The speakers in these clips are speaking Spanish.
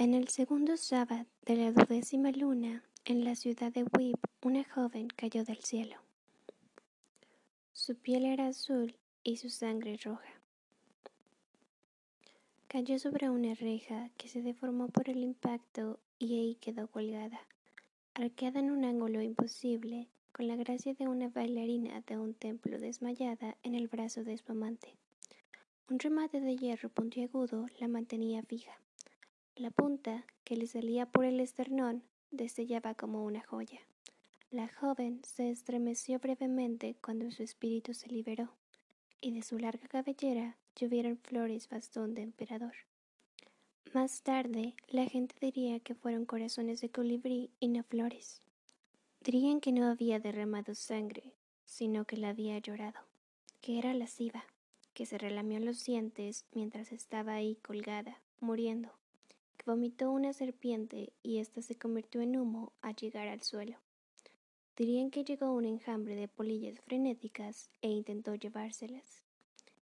En el segundo sábado de la duodécima luna, en la ciudad de Wib, una joven cayó del cielo. Su piel era azul y su sangre roja. Cayó sobre una reja que se deformó por el impacto y ahí quedó colgada, arqueada en un ángulo imposible, con la gracia de una bailarina de un templo desmayada en el brazo de su amante. Un remate de hierro puntiagudo la mantenía fija. La punta, que le salía por el esternón, destellaba como una joya. La joven se estremeció brevemente cuando su espíritu se liberó, y de su larga cabellera llovieron flores bastón de emperador. Más tarde, la gente diría que fueron corazones de colibrí y no flores. Dirían que no había derramado sangre, sino que la había llorado, que era lasciva, que se relamió los dientes mientras estaba ahí colgada, muriendo, vomitó una serpiente y ésta se convirtió en humo al llegar al suelo. Dirían que llegó un enjambre de polillas frenéticas e intentó llevárselas.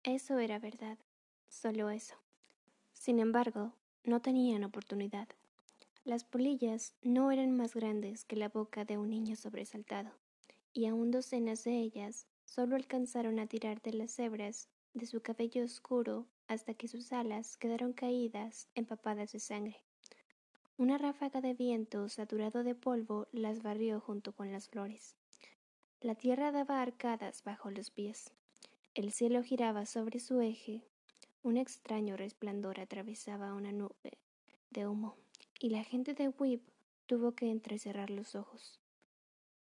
Eso era verdad, solo eso. Sin embargo, no tenían oportunidad. Las polillas no eran más grandes que la boca de un niño sobresaltado, y aún docenas de ellas solo alcanzaron a tirar de las hebras de su cabello oscuro hasta que sus alas quedaron caídas, empapadas de sangre. Una ráfaga de viento saturado de polvo las barrió junto con las flores. La tierra daba arcadas bajo los pies. El cielo giraba sobre su eje. Un extraño resplandor atravesaba una nube de humo, y la gente de Whip tuvo que entrecerrar los ojos.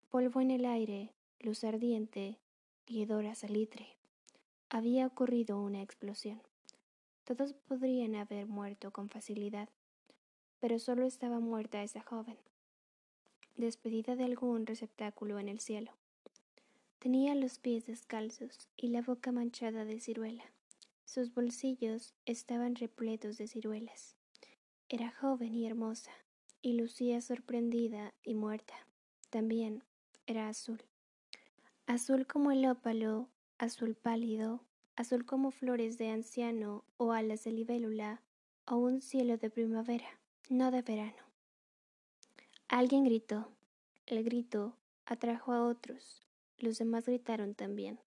Polvo en el aire, luz ardiente y hedor a salitre. Había ocurrido una explosión. Todos podrían haber muerto con facilidad, pero solo estaba muerta esa joven, despedida de algún receptáculo en el cielo. Tenía los pies descalzos y la boca manchada de ciruela. Sus bolsillos estaban repletos de ciruelas. Era joven y hermosa, y lucía sorprendida y muerta. También era azul. Azul como el ópalo, azul pálido, azul como flores de anciano o alas de libélula o un cielo de primavera, no de verano. Alguien gritó. El grito atrajo a otros. Los demás gritaron también.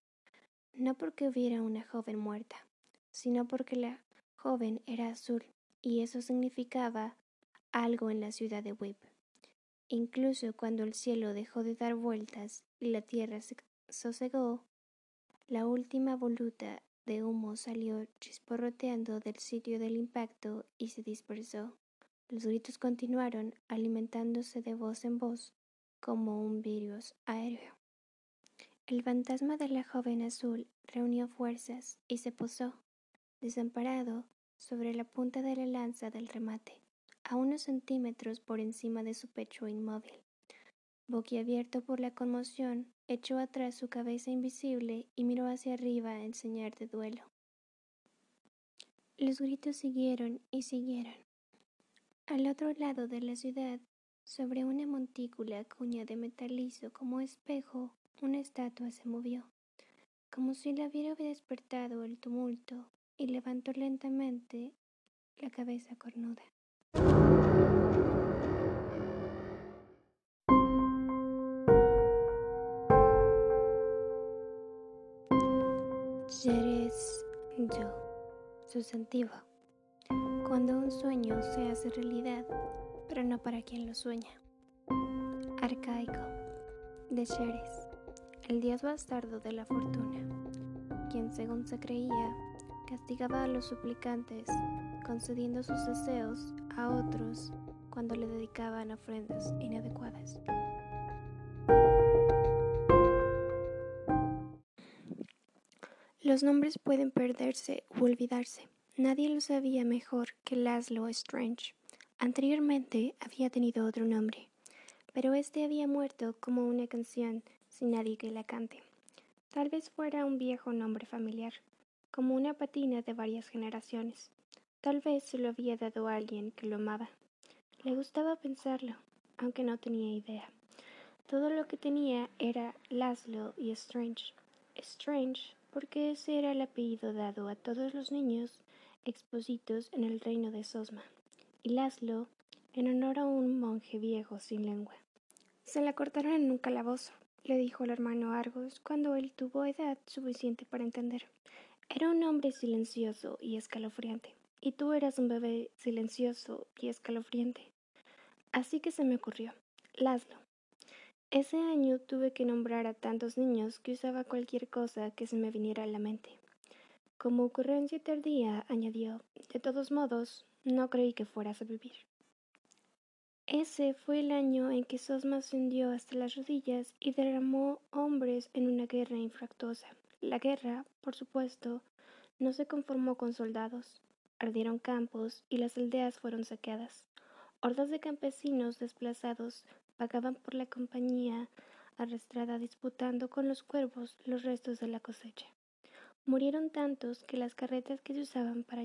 No porque hubiera una joven muerta, sino porque la joven era azul y eso significaba algo en la ciudad de Web. Incluso cuando el cielo dejó de dar vueltas y la tierra se sosegó, la última voluta de humo salió chisporroteando del sitio del impacto y se dispersó. Los gritos continuaron, alimentándose de voz en voz, como un virus aéreo. El fantasma de la joven azul reunió fuerzas y se posó, desamparado, sobre la punta de la lanza del remate, a unos centímetros por encima de su pecho inmóvil. Boquiabierto por la conmoción, echó atrás su cabeza invisible y miró hacia arriba en señal de duelo. Los gritos siguieron y siguieron. Al otro lado de la ciudad, sobre una montícula cuña de metal liso como espejo, una estatua se movió, como si la hubiera despertado el tumulto, y levantó lentamente la cabeza cornuda. Eres yo, sustantivo. Cuando un sueño se hace realidad, pero no para quien lo sueña. Arcaico, de Ceres, el dios bastardo de la fortuna, quien según se creía, castigaba a los suplicantes, concediendo sus deseos a otros cuando le dedicaban ofrendas inadecuadas. Los nombres pueden perderse o olvidarse. Nadie lo sabía mejor que Laszlo Strange. Anteriormente había tenido otro nombre, pero este había muerto como una canción sin nadie que la cante. Tal vez fuera un viejo nombre familiar, como una patina de varias generaciones. Tal vez se lo había dado alguien que lo amaba. Le gustaba pensarlo, aunque no tenía idea. Todo lo que tenía era Laszlo y Strange. Strange porque ese era el apellido dado a todos los niños expositos en el reino de Sosma, y Laszlo en honor a un monje viejo sin lengua. Se la cortaron en un calabozo, le dijo el hermano Argos cuando él tuvo edad suficiente para entender. Era un hombre silencioso y escalofriante, y tú eras un bebé silencioso y escalofriante. Así que se me ocurrió, Laszlo. Ese año tuve que nombrar a tantos niños que usaba cualquier cosa que se me viniera a la mente. Como ocurrencia tardía, añadió, de todos modos, no creí que fueras a vivir. Ese fue el año en que Sosma ascendió hasta las rodillas y derramó hombres en una guerra infractuosa. La guerra, por supuesto, no se conformó con soldados. Ardieron campos y las aldeas fueron saqueadas. Hordas de campesinos desplazados pagaban por la compañía arrastrada disputando con los cuervos los restos de la cosecha. Murieron tantos que las carretas que se usaban para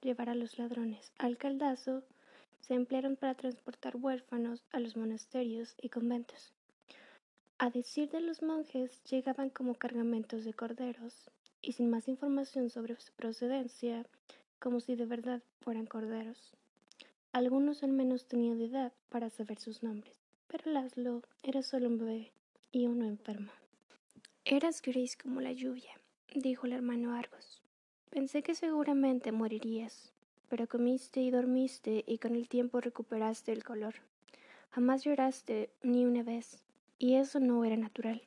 llevar a los ladrones al caldazo se emplearon para transportar huérfanos a los monasterios y conventos. A decir de los monjes, llegaban como cargamentos de corderos, y sin más información sobre su procedencia, como si de verdad fueran corderos. Algunos al menos tenían edad para saber sus nombres, pero Laszlo era solo un bebé y uno enfermo. Eras gris como la lluvia, dijo el hermano Argos. Pensé que seguramente morirías, pero comiste y dormiste y con el tiempo recuperaste el color. Jamás lloraste ni una vez, y eso no era natural.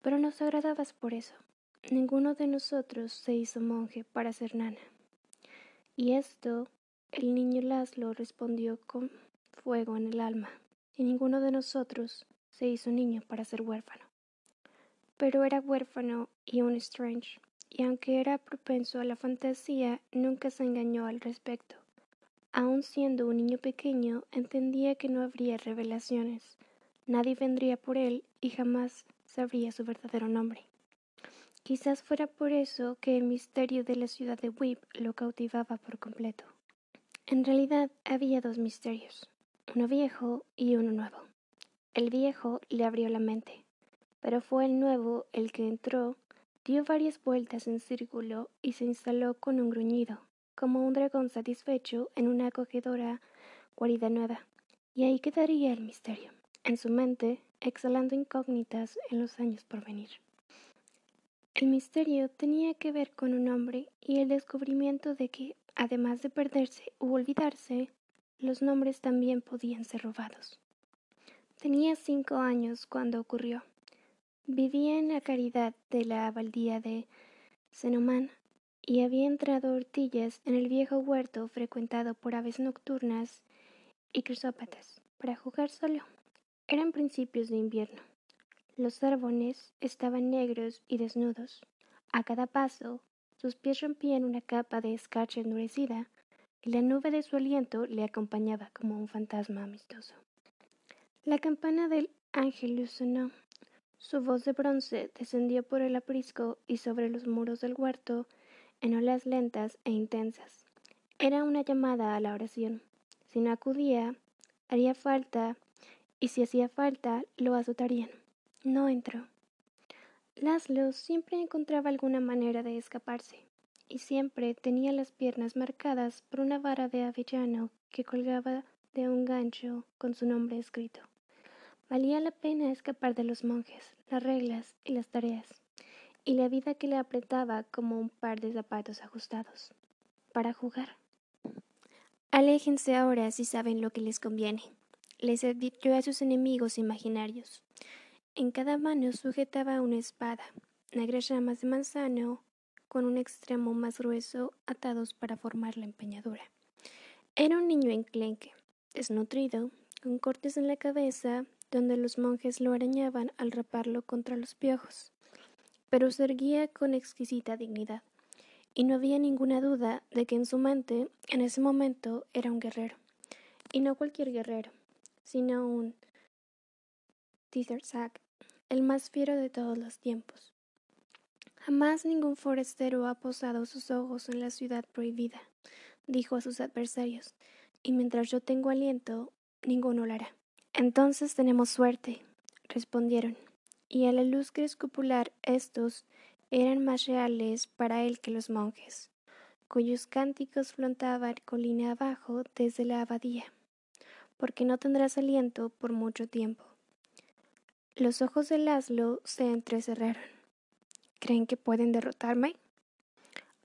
Pero nos agradabas por eso. Ninguno de nosotros se hizo monje para ser nana. Y esto, el niño Laszlo respondió con fuego en el alma, y ninguno de nosotros se hizo niño para ser huérfano. Pero era huérfano y un strange, y aunque era propenso a la fantasía, nunca se engañó al respecto. Aun siendo un niño pequeño, entendía que no habría revelaciones. Nadie vendría por él y jamás sabría su verdadero nombre. Quizás fuera por eso que el misterio de la ciudad de Whip lo cautivaba por completo. En realidad había dos misterios, uno viejo y uno nuevo. El viejo le abrió la mente, pero fue el nuevo el que entró Dio varias vueltas en círculo y se instaló con un gruñido, como un dragón satisfecho en una acogedora guarida nueva. Y ahí quedaría el misterio, en su mente, exhalando incógnitas en los años por venir. El misterio tenía que ver con un hombre y el descubrimiento de que, además de perderse u olvidarse, los nombres también podían ser robados. Tenía cinco años cuando ocurrió. Vivía en la caridad de la abadía de Senomán y había entrado ortillas en el viejo huerto frecuentado por aves nocturnas y crisópatas para jugar solo. Eran principios de invierno. Los árboles estaban negros y desnudos. A cada paso, sus pies rompían una capa de escarcha endurecida y la nube de su aliento le acompañaba como un fantasma amistoso. La campana del ángel sonó su voz de bronce descendió por el aprisco y sobre los muros del huerto en olas lentas e intensas. Era una llamada a la oración. Si no acudía, haría falta, y si hacía falta, lo azotarían. No entró. Laszlo siempre encontraba alguna manera de escaparse, y siempre tenía las piernas marcadas por una vara de avellano que colgaba de un gancho con su nombre escrito. Valía la pena escapar de los monjes, las reglas y las tareas, y la vida que le apretaba como un par de zapatos ajustados, para jugar. Aléjense ahora si saben lo que les conviene, les advirtió a sus enemigos imaginarios. En cada mano sujetaba una espada, negras ramas de manzano con un extremo más grueso atados para formar la empeñadura. Era un niño enclenque, desnutrido, con cortes en la cabeza donde los monjes lo arañaban al raparlo contra los piojos, pero se erguía con exquisita dignidad, y no había ninguna duda de que en su mente, en ese momento, era un guerrero, y no cualquier guerrero, sino un Tithersack, el más fiero de todos los tiempos. Jamás ningún forastero ha posado sus ojos en la ciudad prohibida, dijo a sus adversarios, y mientras yo tengo aliento, ninguno lo hará. Entonces tenemos suerte, respondieron, y a la luz crepuscular estos eran más reales para él que los monjes. cuyos cánticos flotaban colina abajo desde la abadía, porque no tendrás aliento por mucho tiempo. Los ojos de Laszlo se entrecerraron. ¿Creen que pueden derrotarme?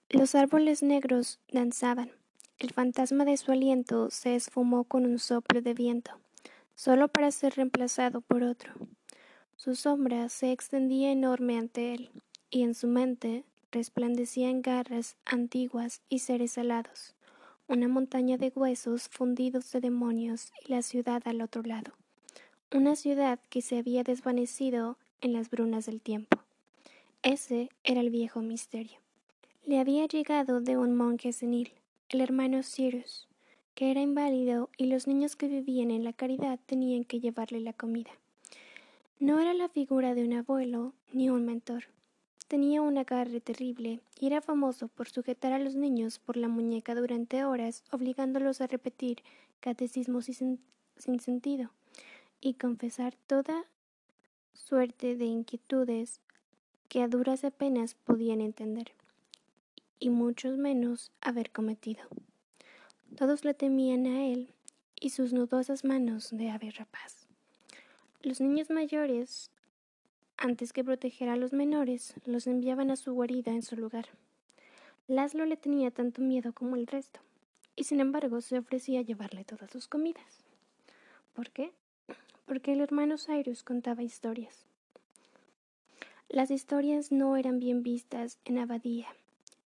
Los árboles negros danzaban. El fantasma de su aliento se esfumó con un soplo de viento, solo para ser reemplazado por otro. Su sombra se extendía enorme ante él, y en su mente resplandecían garras antiguas y seres alados, una montaña de huesos fundidos de demonios y la ciudad al otro lado, una ciudad que se había desvanecido en las brunas del tiempo. Ese era el viejo misterio. Le había llegado de un monje senil, el hermano Cyrus, que era inválido y los niños que vivían en la caridad tenían que llevarle la comida. No era la figura de un abuelo ni un mentor. Tenía un agarre terrible y era famoso por sujetar a los niños por la muñeca durante horas, obligándolos a repetir catecismos sin, sin sentido y confesar toda suerte de inquietudes que a duras apenas podían entender, y muchos menos haber cometido. Todos le temían a él y sus nudosas manos de ave rapaz. Los niños mayores antes que proteger a los menores, los enviaban a su guarida en su lugar. Laszlo le tenía tanto miedo como el resto, y sin embargo se ofrecía a llevarle todas sus comidas. ¿Por qué? Porque el hermano Cyrus contaba historias. Las historias no eran bien vistas en Abadía.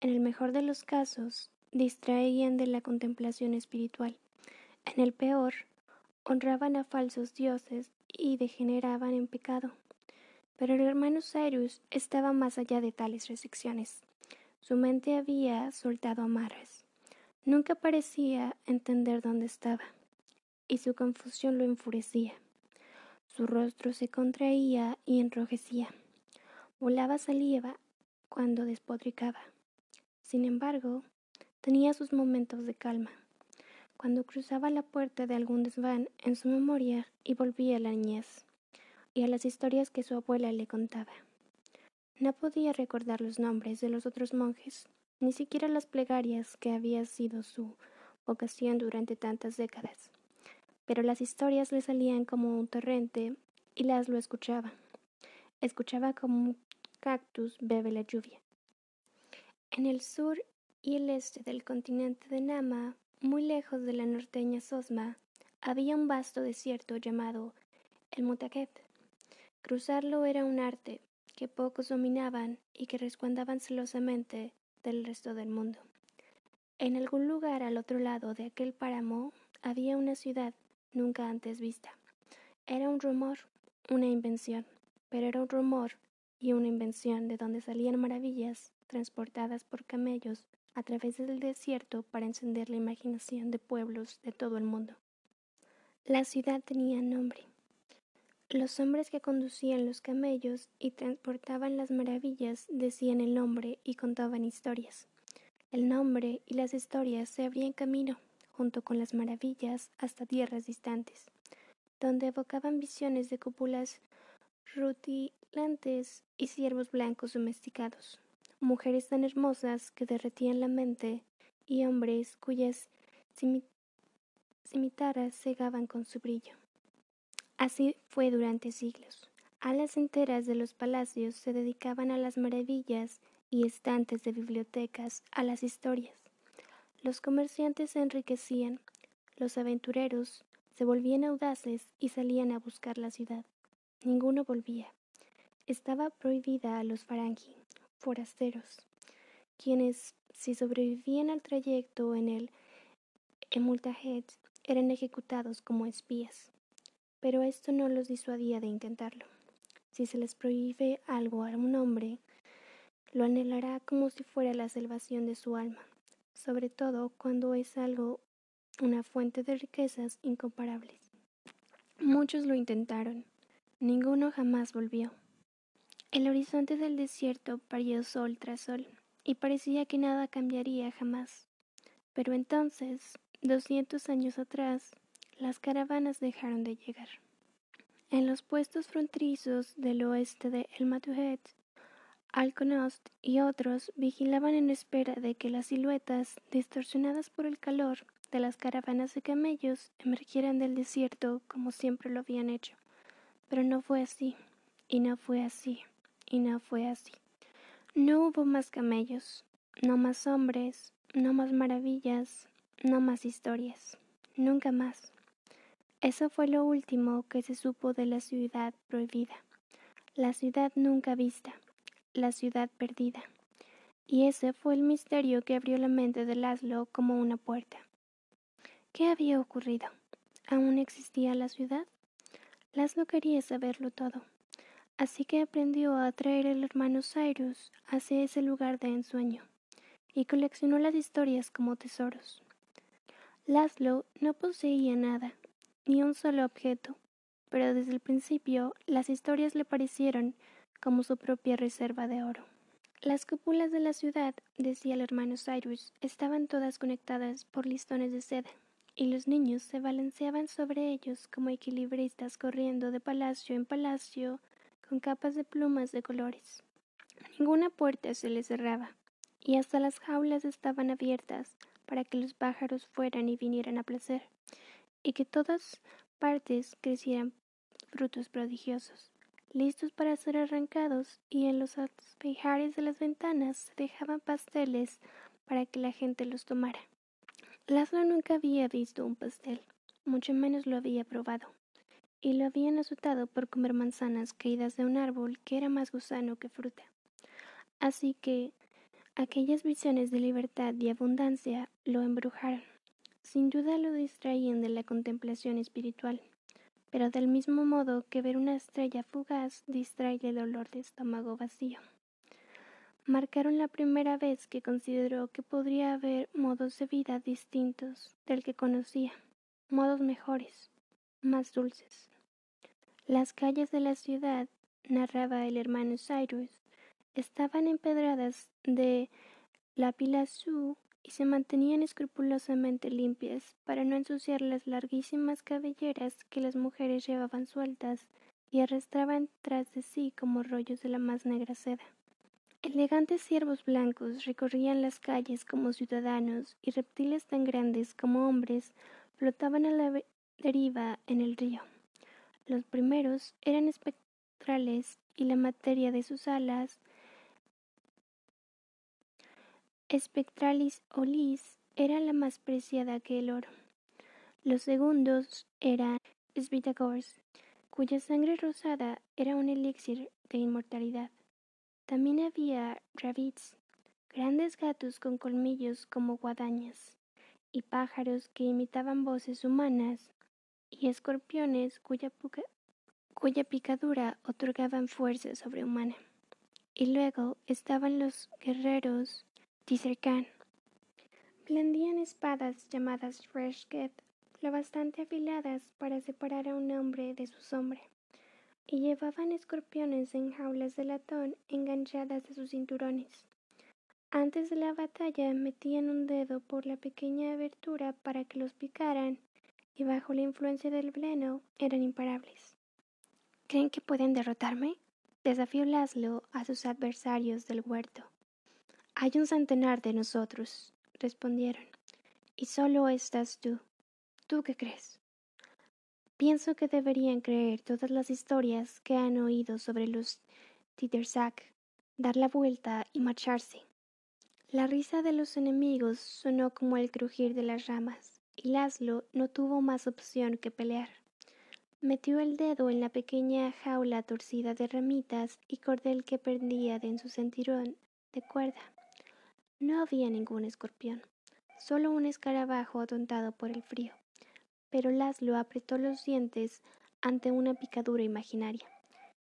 En el mejor de los casos, distraían de la contemplación espiritual. En el peor, honraban a falsos dioses y degeneraban en pecado. Pero el hermano Cyrus estaba más allá de tales restricciones. Su mente había soltado amarras. Nunca parecía entender dónde estaba, y su confusión lo enfurecía. Su rostro se contraía y enrojecía. Volaba saliva cuando despodricaba. Sin embargo, tenía sus momentos de calma, cuando cruzaba la puerta de algún desván en su memoria y volvía a la niñez y a las historias que su abuela le contaba. No podía recordar los nombres de los otros monjes, ni siquiera las plegarias que había sido su vocación durante tantas décadas. Pero las historias le salían como un torrente y las lo escuchaba. Escuchaba como cactus bebe la lluvia. En el sur y el este del continente de Nama, muy lejos de la norteña Sosma, había un vasto desierto llamado el Mutaket. Cruzarlo era un arte que pocos dominaban y que resguardaban celosamente del resto del mundo. En algún lugar al otro lado de aquel páramo había una ciudad nunca antes vista. Era un rumor, una invención, pero era un rumor y una invención de donde salían maravillas transportadas por camellos a través del desierto para encender la imaginación de pueblos de todo el mundo. La ciudad tenía nombre, los hombres que conducían los camellos y transportaban las maravillas decían el nombre y contaban historias. El nombre y las historias se abrían camino, junto con las maravillas, hasta tierras distantes, donde evocaban visiones de cúpulas rutilantes y ciervos blancos domesticados, mujeres tan hermosas que derretían la mente y hombres cuyas cimitaras cegaban con su brillo. Así fue durante siglos. Alas enteras de los palacios se dedicaban a las maravillas y estantes de bibliotecas a las historias. Los comerciantes se enriquecían, los aventureros se volvían audaces y salían a buscar la ciudad. Ninguno volvía. Estaba prohibida a los farangi, forasteros, quienes, si sobrevivían al trayecto en el Emultahed, eran ejecutados como espías pero esto no los disuadía de intentarlo. Si se les prohíbe algo a un hombre, lo anhelará como si fuera la salvación de su alma, sobre todo cuando es algo una fuente de riquezas incomparables. Muchos lo intentaron, ninguno jamás volvió. El horizonte del desierto parió sol tras sol, y parecía que nada cambiaría jamás. Pero entonces, doscientos años atrás, las caravanas dejaron de llegar. En los puestos fronterizos del oeste de El Matuhet, Alconost y otros vigilaban en espera de que las siluetas, distorsionadas por el calor de las caravanas de camellos, emergieran del desierto como siempre lo habían hecho. Pero no fue así, y no fue así, y no fue así. No hubo más camellos, no más hombres, no más maravillas, no más historias, nunca más. Eso fue lo último que se supo de la ciudad prohibida, la ciudad nunca vista, la ciudad perdida. Y ese fue el misterio que abrió la mente de Laszlo como una puerta. ¿Qué había ocurrido? ¿Aún existía la ciudad? Laszlo quería saberlo todo, así que aprendió a atraer al hermano Cyrus hacia ese lugar de ensueño y coleccionó las historias como tesoros. Laszlo no poseía nada, ni un solo objeto, pero desde el principio las historias le parecieron como su propia reserva de oro. Las cúpulas de la ciudad, decía el hermano Cyrus, estaban todas conectadas por listones de seda, y los niños se balanceaban sobre ellos como equilibristas corriendo de palacio en palacio con capas de plumas de colores. Ninguna puerta se les cerraba, y hasta las jaulas estaban abiertas para que los pájaros fueran y vinieran a placer, y que todas partes crecieran frutos prodigiosos listos para ser arrancados, y en los espejares de las ventanas se dejaban pasteles para que la gente los tomara. Laszlo nunca había visto un pastel, mucho menos lo había probado, y lo habían azotado por comer manzanas caídas de un árbol que era más gusano que fruta. Así que aquellas visiones de libertad y abundancia lo embrujaron. Sin duda lo distraían de la contemplación espiritual pero del mismo modo que ver una estrella fugaz distrae el dolor de estómago vacío. Marcaron la primera vez que consideró que podría haber modos de vida distintos del que conocía, modos mejores, más dulces. Las calles de la ciudad, narraba el hermano Cyrus, estaban empedradas de la lapilazú y se mantenían escrupulosamente limpias para no ensuciar las larguísimas cabelleras que las mujeres llevaban sueltas y arrastraban tras de sí como rollos de la más negra seda. Elegantes ciervos blancos recorrían las calles como ciudadanos y reptiles tan grandes como hombres flotaban a la deriva en el río. Los primeros eran espectrales y la materia de sus alas Spectralis olis era la más preciada que el oro. Los segundos eran Svitagors, cuya sangre rosada era un elixir de inmortalidad. También había rabbits, grandes gatos con colmillos como guadañas, y pájaros que imitaban voces humanas, y escorpiones cuya, cuya picadura otorgaban fuerza sobrehumana. Y luego estaban los guerreros Tizercan. Blandían espadas llamadas Freshket, lo bastante afiladas para separar a un hombre de su sombra, y llevaban escorpiones en jaulas de latón enganchadas a sus cinturones. Antes de la batalla metían un dedo por la pequeña abertura para que los picaran, y bajo la influencia del veneno eran imparables. ¿Creen que pueden derrotarme? Desafió Laszlo a sus adversarios del huerto. Hay un centenar de nosotros, respondieron, y solo estás tú. ¿Tú qué crees? Pienso que deberían creer todas las historias que han oído sobre los Tittersack, dar la vuelta y marcharse. La risa de los enemigos sonó como el crujir de las ramas, y Laszlo no tuvo más opción que pelear. Metió el dedo en la pequeña jaula torcida de ramitas y cordel que pendía de en su cinturón de cuerda. No había ningún escorpión, solo un escarabajo atontado por el frío. Pero Laszlo apretó los dientes ante una picadura imaginaria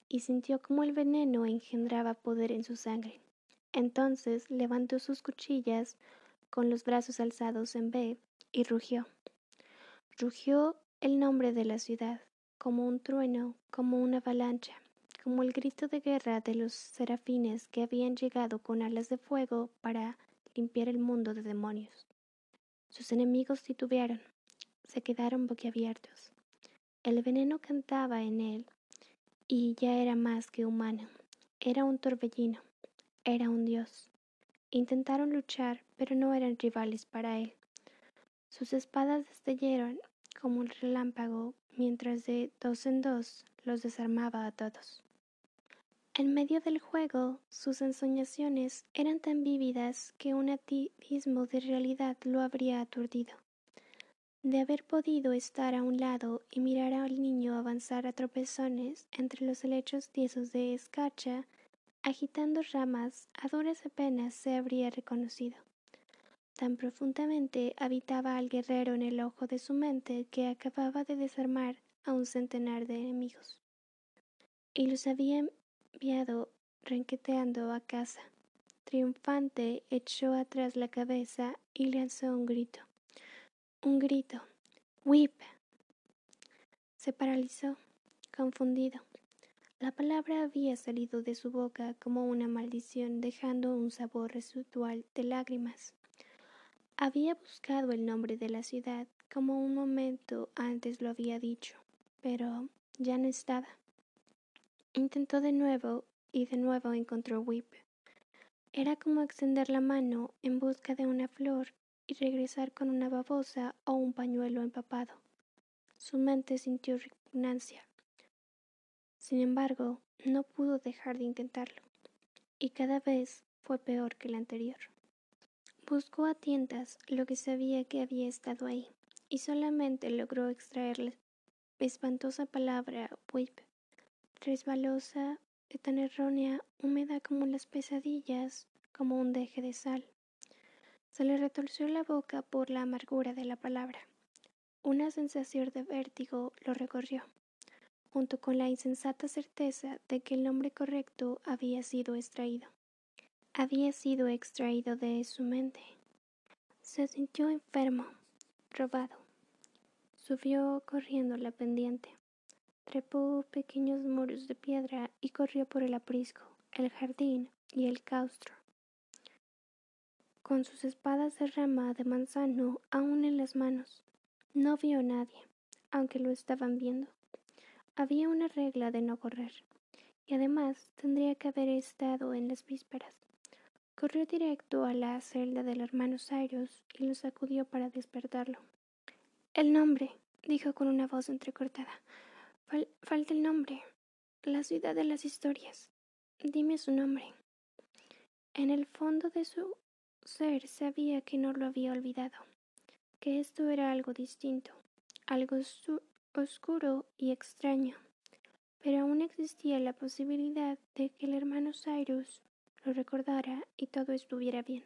y sintió como el veneno engendraba poder en su sangre. Entonces levantó sus cuchillas con los brazos alzados en B y rugió. Rugió el nombre de la ciudad, como un trueno, como una avalancha como el grito de guerra de los serafines que habían llegado con alas de fuego para limpiar el mundo de demonios. Sus enemigos titubearon, se quedaron boquiabiertos. El veneno cantaba en él y ya era más que humano, era un torbellino, era un dios. Intentaron luchar, pero no eran rivales para él. Sus espadas destellaron como un relámpago, mientras de dos en dos los desarmaba a todos. En medio del juego, sus ensoñaciones eran tan vívidas que un atismo de realidad lo habría aturdido. De haber podido estar a un lado y mirar al niño avanzar a tropezones entre los helechos tiesos de escarcha, agitando ramas, a duras apenas se habría reconocido. Tan profundamente habitaba al guerrero en el ojo de su mente que acababa de desarmar a un centenar de enemigos. Y los había enviado renqueteando a casa. Triunfante echó atrás la cabeza y lanzó un grito. Un grito. Whip. Se paralizó, confundido. La palabra había salido de su boca como una maldición, dejando un sabor residual de lágrimas. Había buscado el nombre de la ciudad como un momento antes lo había dicho, pero ya no estaba. Intentó de nuevo y de nuevo encontró Whip. Era como extender la mano en busca de una flor regresar con una babosa o un pañuelo empapado. Su mente sintió repugnancia. Sin embargo, no pudo dejar de intentarlo, y cada vez fue peor que la anterior. Buscó a tientas lo que sabía que había estado ahí, y solamente logró extraer la espantosa palabra whip, resbalosa, tan errónea, húmeda como las pesadillas, como un deje de sal. Se le retorció la boca por la amargura de la palabra. Una sensación de vértigo lo recorrió junto con la insensata certeza de que el nombre correcto había sido extraído. Había sido extraído de su mente. Se sintió enfermo, robado. Subió corriendo la pendiente. Trepó pequeños muros de piedra y corrió por el aprisco, el jardín y el claustro. Con sus espadas de rama de manzano aún en las manos, no vio a nadie, aunque lo estaban viendo. Había una regla de no correr, y además tendría que haber estado en las vísperas. Corrió directo a la celda del hermano Cyrus y lo sacudió para despertarlo. El nombre, dijo con una voz entrecortada. falta el nombre. La ciudad de las historias. Dime su nombre. En el fondo de su ser sabía que no lo había olvidado, que esto era algo distinto, algo oscuro y extraño, pero aún existía la posibilidad de que el hermano Cyrus lo recordara y todo estuviera bien.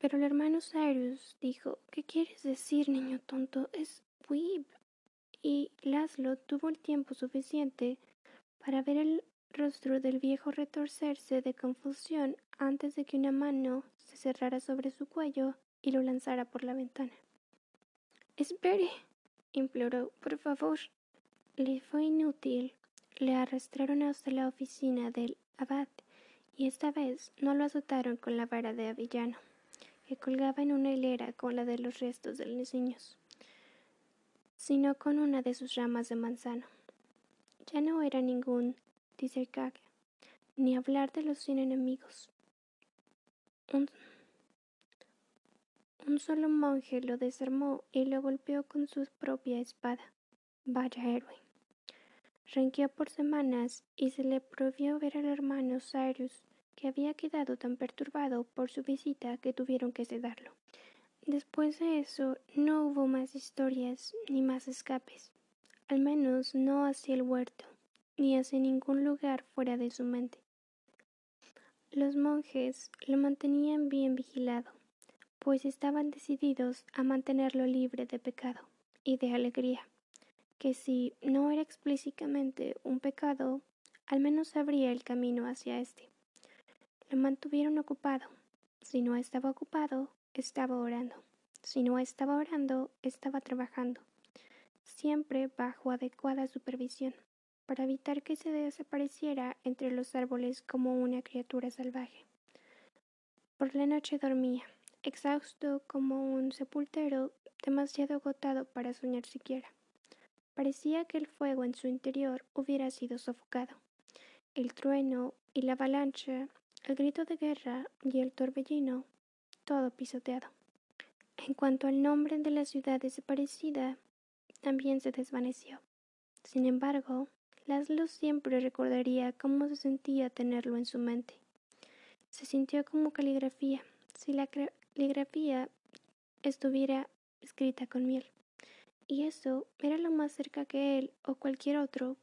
Pero el hermano Cyrus dijo, ¿qué quieres decir, niño tonto? Es Weeb. Y Laszlo tuvo el tiempo suficiente para ver el rostro del viejo retorcerse de confusión antes de que una mano cerrara sobre su cuello y lo lanzara por la ventana. Espere, imploró. Por favor. Le fue inútil. Le arrastraron hasta la oficina del abad y esta vez no lo azotaron con la vara de avillano, que colgaba en una hilera con la de los restos de los niños, sino con una de sus ramas de manzano. Ya no era ningún disercage, ni hablar de los cien enemigos. Un un solo monje lo desarmó y lo golpeó con su propia espada. Vaya héroe. Renqueó por semanas y se le prohibió ver al hermano Cyrus, que había quedado tan perturbado por su visita que tuvieron que sedarlo. Después de eso no hubo más historias ni más escapes, al menos no hacia el huerto, ni hacia ningún lugar fuera de su mente. Los monjes lo mantenían bien vigilado pues estaban decididos a mantenerlo libre de pecado y de alegría, que si no era explícitamente un pecado, al menos abría el camino hacia éste. Lo mantuvieron ocupado. Si no estaba ocupado, estaba orando. Si no estaba orando, estaba trabajando, siempre bajo adecuada supervisión, para evitar que se desapareciera entre los árboles como una criatura salvaje. Por la noche dormía, exhausto como un sepultero, demasiado agotado para soñar siquiera. Parecía que el fuego en su interior hubiera sido sofocado. El trueno y la avalancha el grito de guerra y el torbellino, todo pisoteado. En cuanto al nombre de la ciudad desaparecida, también se desvaneció. Sin embargo, Laszlo siempre recordaría cómo se sentía tenerlo en su mente. Se sintió como caligrafía, si la caligrafía estuviera escrita con miel. Y eso era lo más cerca que él o cualquier otro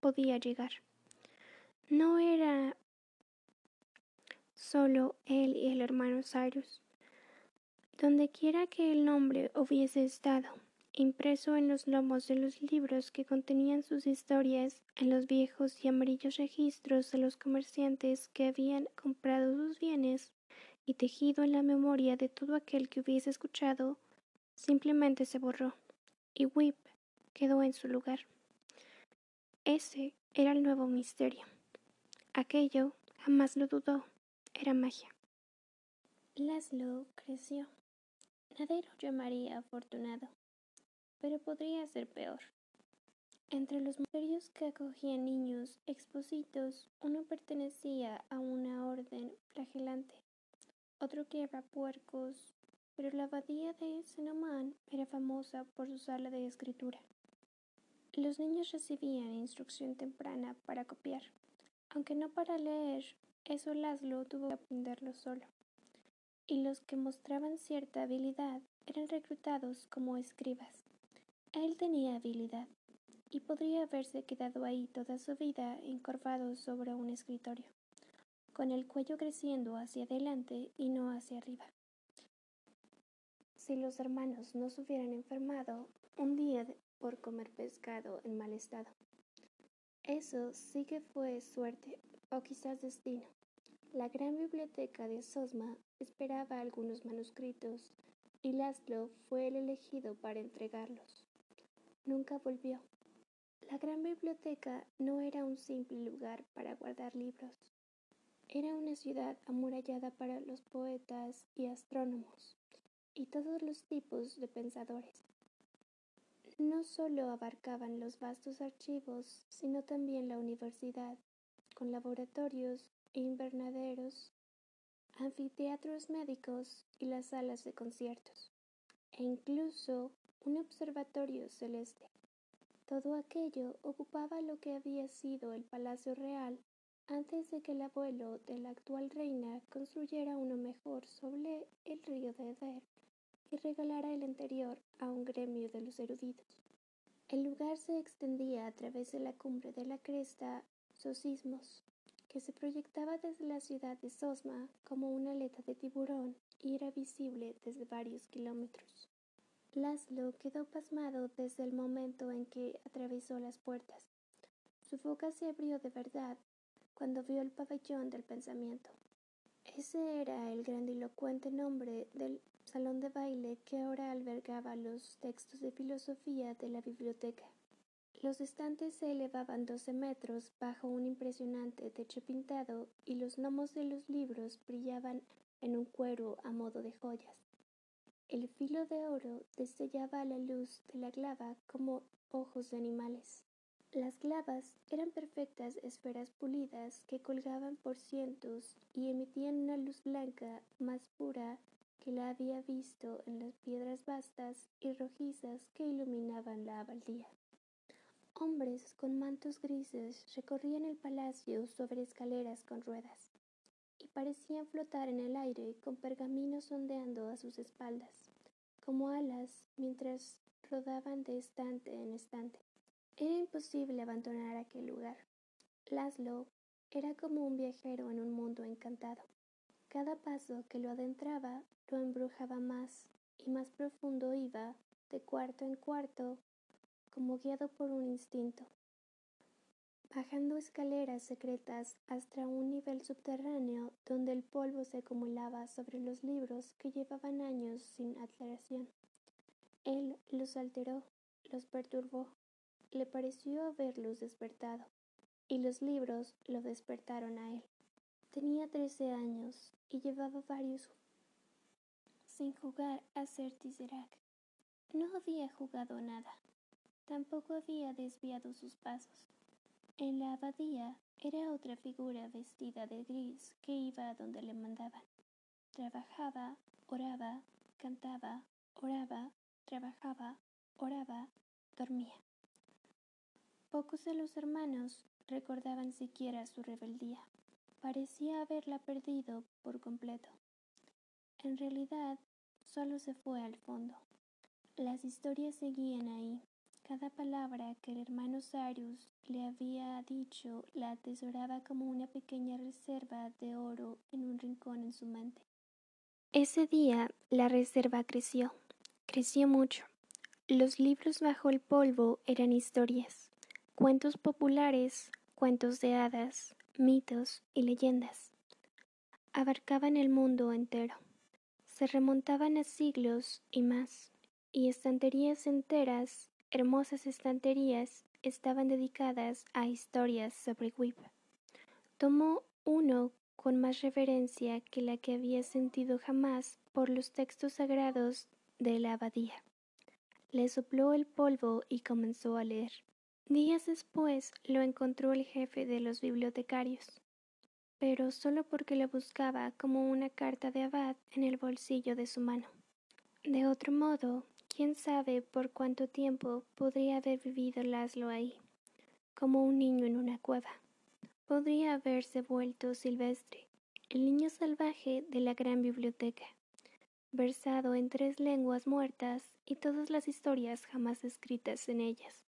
podía llegar. No era solo él y el hermano Cyrus. Dondequiera que el nombre hubiese estado, impreso en los lomos de los libros que contenían sus historias, en los viejos y amarillos registros de los comerciantes que habían comprado sus bienes, y tejido en la memoria de todo aquel que hubiese escuchado, simplemente se borró, y Whip quedó en su lugar. Ese era el nuevo misterio. Aquello, jamás lo dudó, era magia. Laszlo creció. Nadie lo llamaría afortunado, pero podría ser peor. Entre los misterios que acogían niños expositos, uno pertenecía a una orden flagelante, otro puercos, pero la abadía de Senoman era famosa por su sala de escritura. Los niños recibían instrucción temprana para copiar, aunque no para leer, eso Laszlo tuvo que aprenderlo solo. Y los que mostraban cierta habilidad eran reclutados como escribas. Él tenía habilidad y podría haberse quedado ahí toda su vida encorvado sobre un escritorio, con el cuello creciendo hacia adelante y no hacia arriba. Si los hermanos no se hubieran enfermado un día por comer pescado en mal estado. Eso sí que fue suerte, o quizás destino. La gran biblioteca de Sosma esperaba algunos manuscritos y Laszlo fue el elegido para entregarlos. Nunca volvió. La gran biblioteca no era un simple lugar para guardar libros. Era una ciudad amurallada para los poetas y astrónomos y todos los tipos de pensadores. No solo abarcaban los vastos archivos, sino también la universidad, con laboratorios e invernaderos, anfiteatros médicos y las salas de conciertos, e incluso un observatorio celeste. Todo aquello ocupaba lo que había sido el Palacio Real antes de que el abuelo de la actual reina construyera uno mejor sobre el río de Eder y regalara el interior a un gremio de los eruditos. El lugar se extendía a través de la cumbre de la cresta Sosismos, que se proyectaba desde la ciudad de Sosma como una aleta de tiburón y era visible desde varios kilómetros. Laszlo quedó pasmado desde el momento en que atravesó las puertas. Su boca se abrió de verdad cuando vio el pabellón del pensamiento. Ese era el grandilocuente nombre del salón de baile que ahora albergaba los textos de filosofía de la biblioteca. Los estantes se elevaban doce metros bajo un impresionante techo pintado y los lomos de los libros brillaban en un cuero a modo de joyas. El filo de oro destellaba a la luz de la glava como ojos de animales. Las glavas eran perfectas esferas pulidas que colgaban por cientos y emitían una luz blanca más pura que la había visto en las piedras vastas y rojizas que iluminaban la abadía. Hombres con mantos grises recorrían el palacio sobre escaleras con ruedas y parecían flotar en el aire con pergaminos ondeando a sus espaldas, como alas mientras rodaban de estante en estante. Era imposible abandonar aquel lugar. Laszlo era como un viajero en un mundo encantado. Cada paso que lo adentraba lo embrujaba más y más profundo iba, de cuarto en cuarto, como guiado por un instinto, bajando escaleras secretas hasta un nivel subterráneo donde el polvo se acumulaba sobre los libros que llevaban años sin aclaración. Él los alteró, los perturbó, le pareció haberlos despertado, y los libros lo despertaron a él. Tenía trece años y llevaba varios sin jugar a ser Tizerac. No había jugado nada. Tampoco había desviado sus pasos. En la abadía era otra figura vestida de gris que iba a donde le mandaban. Trabajaba, oraba, cantaba, oraba, trabajaba, oraba, dormía. Pocos de los hermanos recordaban siquiera su rebeldía. Parecía haberla perdido por completo. En realidad, solo se fue al fondo. Las historias seguían ahí. Cada palabra que el hermano Sarius le había dicho la atesoraba como una pequeña reserva de oro en un rincón en su mente. Ese día la reserva creció, creció mucho. Los libros bajo el polvo eran historias, cuentos populares, cuentos de hadas, mitos y leyendas. Abarcaban el mundo entero. Se remontaban a siglos y más, y estanterías enteras, hermosas estanterías, estaban dedicadas a historias sobre Whip. Tomó uno con más reverencia que la que había sentido jamás por los textos sagrados de la abadía. Le sopló el polvo y comenzó a leer. Días después lo encontró el jefe de los bibliotecarios, pero solo porque lo buscaba como una carta de abad en el bolsillo de su mano. De otro modo, quién sabe por cuánto tiempo podría haber vivido Laszlo ahí, como un niño en una cueva. Podría haberse vuelto silvestre, el niño salvaje de la gran biblioteca, versado en tres lenguas muertas y todas las historias jamás escritas en ellas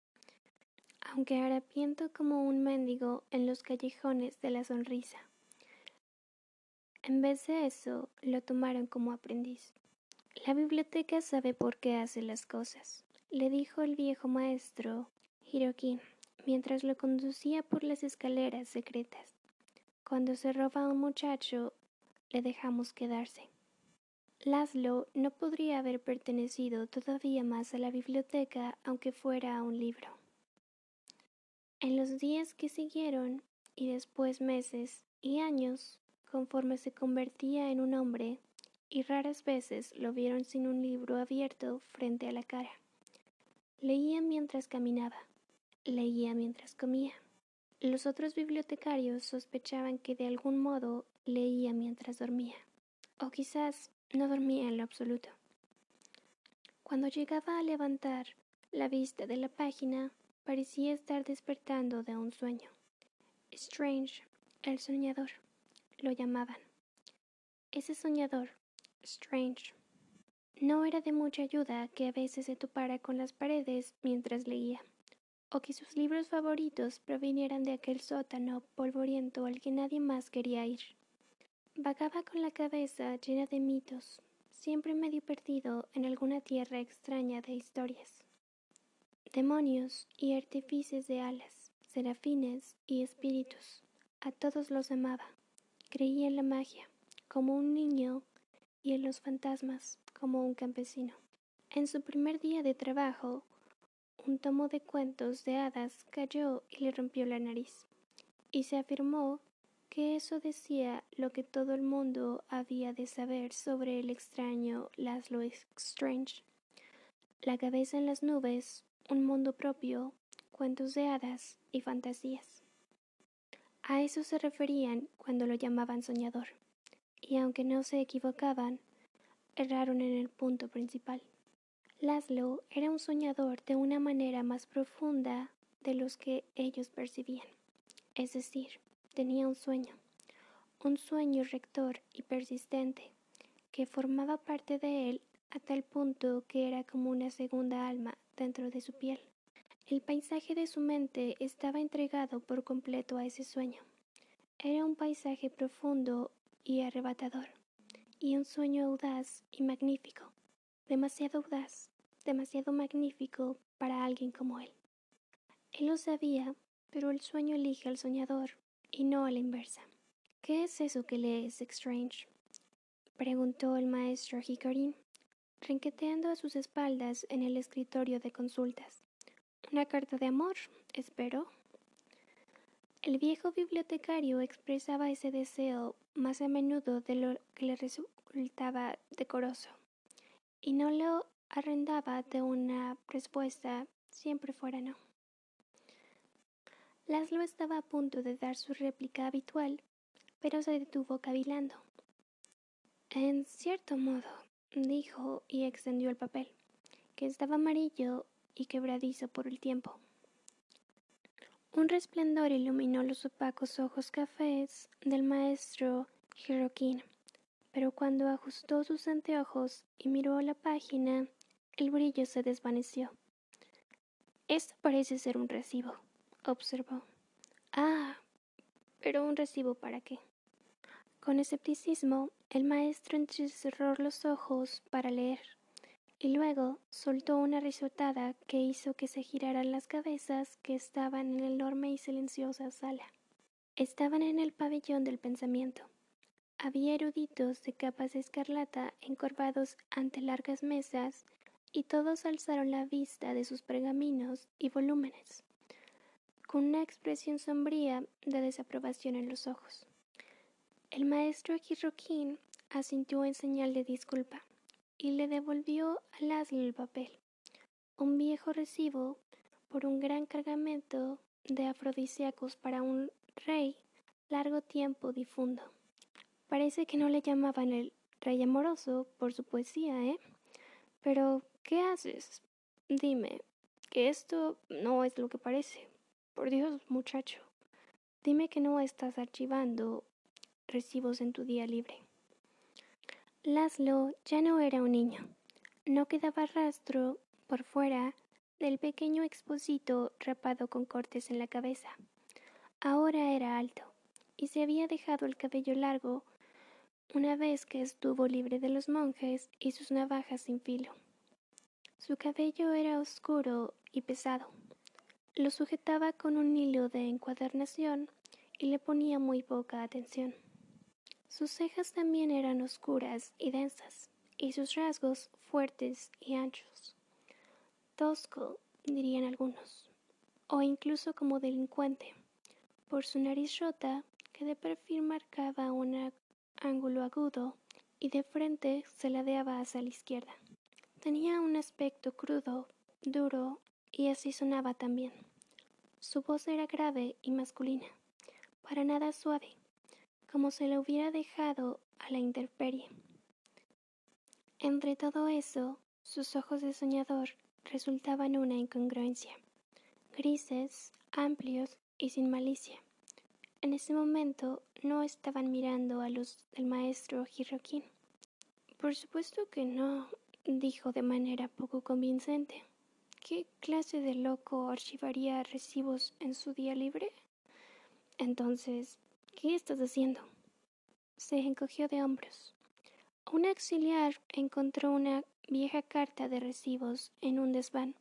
aunque harapiento como un mendigo en los callejones de la sonrisa. En vez de eso, lo tomaron como aprendiz. La biblioteca sabe por qué hace las cosas, le dijo el viejo maestro Hiroki mientras lo conducía por las escaleras secretas. Cuando se roba a un muchacho, le dejamos quedarse. Laszlo no podría haber pertenecido todavía más a la biblioteca aunque fuera a un libro. En los días que siguieron, y después meses y años, conforme se convertía en un hombre, y raras veces lo vieron sin un libro abierto frente a la cara. Leía mientras caminaba, leía mientras comía. Los otros bibliotecarios sospechaban que de algún modo leía mientras dormía, o quizás no dormía en lo absoluto. Cuando llegaba a levantar la vista de la página, parecía estar despertando de un sueño. Strange, el soñador, lo llamaban. Ese soñador, Strange, no era de mucha ayuda que a veces se topara con las paredes mientras leía, o que sus libros favoritos provinieran de aquel sótano polvoriento al que nadie más quería ir. Vagaba con la cabeza llena de mitos, siempre medio perdido en alguna tierra extraña de historias demonios y artífices de alas, serafines y espíritus. A todos los amaba. Creía en la magia, como un niño, y en los fantasmas, como un campesino. En su primer día de trabajo, un tomo de cuentos de hadas cayó y le rompió la nariz, y se afirmó que eso decía lo que todo el mundo había de saber sobre el extraño Laszlo Strange. La cabeza en las nubes, un mundo propio, cuentos de hadas y fantasías. A eso se referían cuando lo llamaban soñador, y aunque no se equivocaban, erraron en el punto principal. Laszlo era un soñador de una manera más profunda de los que ellos percibían, es decir, tenía un sueño, un sueño rector y persistente, que formaba parte de él a tal punto que era como una segunda alma dentro de su piel. El paisaje de su mente estaba entregado por completo a ese sueño. Era un paisaje profundo y arrebatador, y un sueño audaz y magnífico, demasiado audaz, demasiado magnífico para alguien como él. Él lo sabía, pero el sueño elige al soñador y no a la inversa. ¿Qué es eso que lees, Strange? preguntó el maestro rinqueteando a sus espaldas en el escritorio de consultas. Una carta de amor, espero. El viejo bibliotecario expresaba ese deseo más a menudo de lo que le resultaba decoroso, y no lo arrendaba de una respuesta siempre fuera no. Laszlo estaba a punto de dar su réplica habitual, pero se detuvo cavilando. En cierto modo, dijo y extendió el papel, que estaba amarillo y quebradizo por el tiempo. Un resplandor iluminó los opacos ojos cafés del maestro Hirokin, pero cuando ajustó sus anteojos y miró la página, el brillo se desvaneció. Esto parece ser un recibo, observó. Ah, pero un recibo para qué. Con escepticismo, el maestro entrecerró los ojos para leer y luego soltó una risotada que hizo que se giraran las cabezas que estaban en la enorme y silenciosa sala. Estaban en el pabellón del pensamiento. Había eruditos de capas de escarlata encorvados ante largas mesas y todos alzaron la vista de sus pergaminos y volúmenes, con una expresión sombría de desaprobación en los ojos. El maestro Hirokin asintió en señal de disculpa y le devolvió a Laszlo el papel, un viejo recibo por un gran cargamento de afrodisíacos para un rey largo tiempo difundo. Parece que no le llamaban el rey amoroso por su poesía, ¿eh? Pero, ¿qué haces? Dime, que esto no es lo que parece. Por Dios, muchacho, dime que no estás archivando recibos en tu día libre. Laszlo ya no era un niño. No quedaba rastro por fuera del pequeño exposito rapado con cortes en la cabeza. Ahora era alto y se había dejado el cabello largo una vez que estuvo libre de los monjes y sus navajas sin filo. Su cabello era oscuro y pesado. Lo sujetaba con un hilo de encuadernación y le ponía muy poca atención. Sus cejas también eran oscuras y densas, y sus rasgos fuertes y anchos. Tosco, dirían algunos, o incluso como delincuente, por su nariz rota que de perfil marcaba un ángulo agudo y de frente se ladeaba hacia la izquierda. Tenía un aspecto crudo, duro, y así sonaba también. Su voz era grave y masculina, para nada suave como se le hubiera dejado a la intemperie. Entre todo eso, sus ojos de soñador resultaban una incongruencia, grises, amplios y sin malicia. En ese momento no estaban mirando a los del maestro Hirokin. Por supuesto que no, dijo de manera poco convincente. ¿Qué clase de loco archivaría recibos en su día libre? Entonces, ¿Qué estás haciendo? Se encogió de hombros. Un auxiliar encontró una vieja carta de recibos en un desván.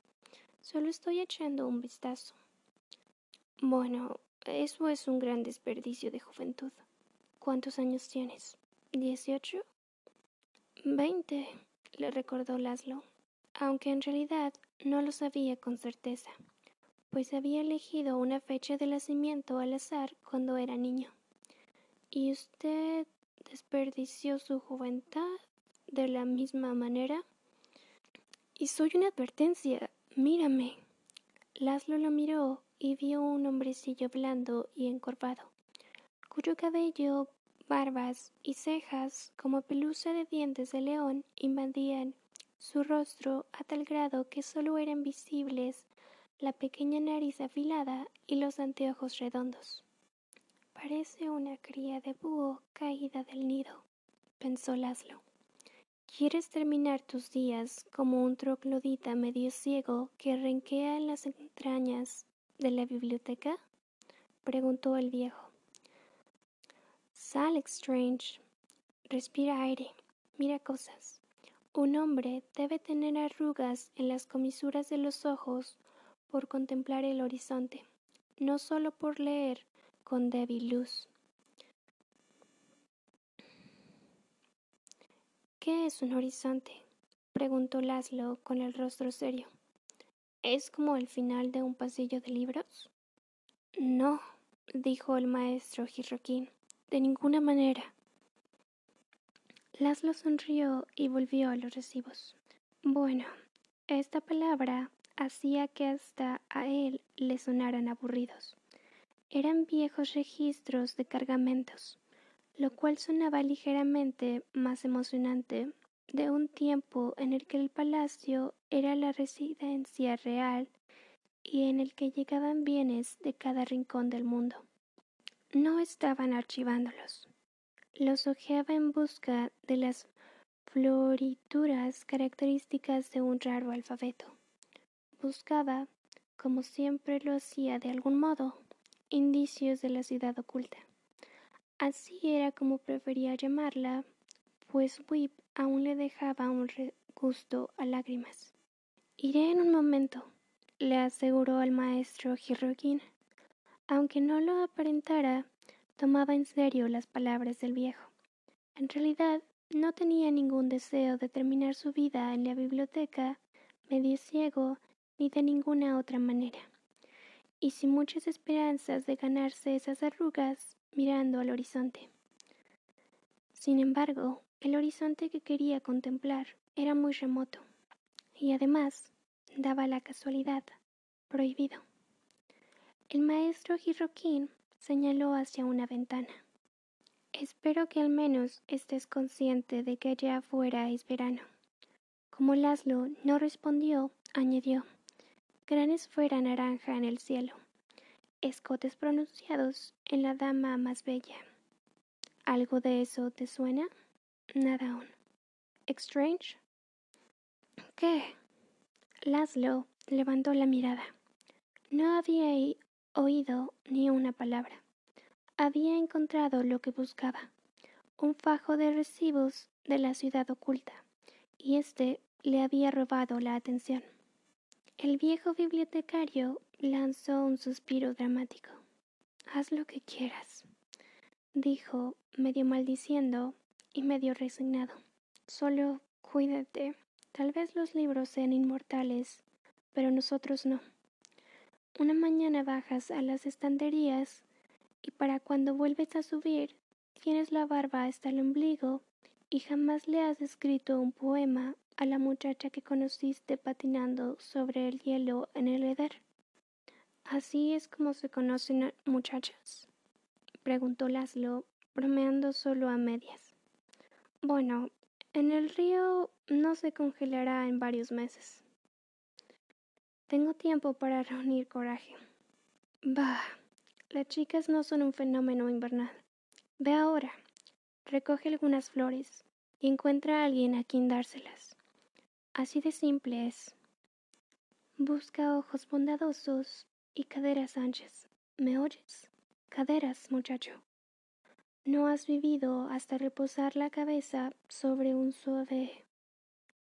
Solo estoy echando un vistazo. Bueno, eso es un gran desperdicio de juventud. ¿Cuántos años tienes? ¿Dieciocho? Veinte, le recordó Laszlo, aunque en realidad no lo sabía con certeza, pues había elegido una fecha de nacimiento al azar cuando era niño. ¿Y usted desperdició su juventud de la misma manera? Y soy una advertencia, mírame. Laszlo lo miró y vio un hombrecillo blando y encorvado, cuyo cabello, barbas y cejas, como pelusa de dientes de león, invadían su rostro a tal grado que solo eran visibles la pequeña nariz afilada y los anteojos redondos. Parece una cría de búho caída del nido, pensó Laszlo. ¿Quieres terminar tus días como un troglodita medio ciego que renquea en las entrañas de la biblioteca? preguntó el viejo. Sal, Strange. Respira aire. Mira cosas. Un hombre debe tener arrugas en las comisuras de los ojos por contemplar el horizonte, no solo por leer con débil luz. ¿Qué es un horizonte? preguntó Laszlo con el rostro serio. ¿Es como el final de un pasillo de libros? No, dijo el maestro Hirokin, de ninguna manera. Laszlo sonrió y volvió a los recibos. Bueno, esta palabra hacía que hasta a él le sonaran aburridos eran viejos registros de cargamentos, lo cual sonaba ligeramente más emocionante de un tiempo en el que el palacio era la residencia real y en el que llegaban bienes de cada rincón del mundo. No estaban archivándolos. Los hojeaba en busca de las florituras características de un raro alfabeto. Buscaba, como siempre lo hacía de algún modo, indicios de la ciudad oculta. Así era como prefería llamarla, pues Whip aún le dejaba un gusto a lágrimas. Iré en un momento, le aseguró al maestro Hirokin. Aunque no lo aparentara, tomaba en serio las palabras del viejo. En realidad, no tenía ningún deseo de terminar su vida en la biblioteca, medio ciego, ni de ninguna otra manera, y sin muchas esperanzas de ganarse esas arrugas mirando al horizonte. Sin embargo, el horizonte que quería contemplar era muy remoto, y además daba la casualidad prohibido. El maestro Hirokin señaló hacia una ventana. Espero que al menos estés consciente de que allá afuera es verano. Como Laszlo no respondió, añadió, gran esfera naranja en el cielo, escotes pronunciados en la dama más bella. ¿Algo de eso te suena? Nada aún. ¿Exchange? ¿Qué? Laszlo levantó la mirada. No había oído ni una palabra. Había encontrado lo que buscaba, un fajo de recibos de la ciudad oculta, y éste le había robado la atención. El viejo bibliotecario lanzó un suspiro dramático. Haz lo que quieras, dijo, medio maldiciendo y medio resignado. Solo cuídate. Tal vez los libros sean inmortales, pero nosotros no. Una mañana bajas a las estanterías y para cuando vuelves a subir tienes la barba hasta el ombligo y jamás le has escrito un poema a la muchacha que conociste patinando sobre el hielo en el Eder. ¿Así es como se conocen muchachas? preguntó Laszlo, bromeando solo a medias. Bueno, en el río no se congelará en varios meses. Tengo tiempo para reunir coraje. Bah, las chicas no son un fenómeno invernal. Ve ahora, recoge algunas flores y encuentra a alguien a quien dárselas. Así de simple es. Busca ojos bondadosos y caderas anchas. ¿Me oyes? Caderas, muchacho. No has vivido hasta reposar la cabeza sobre un suave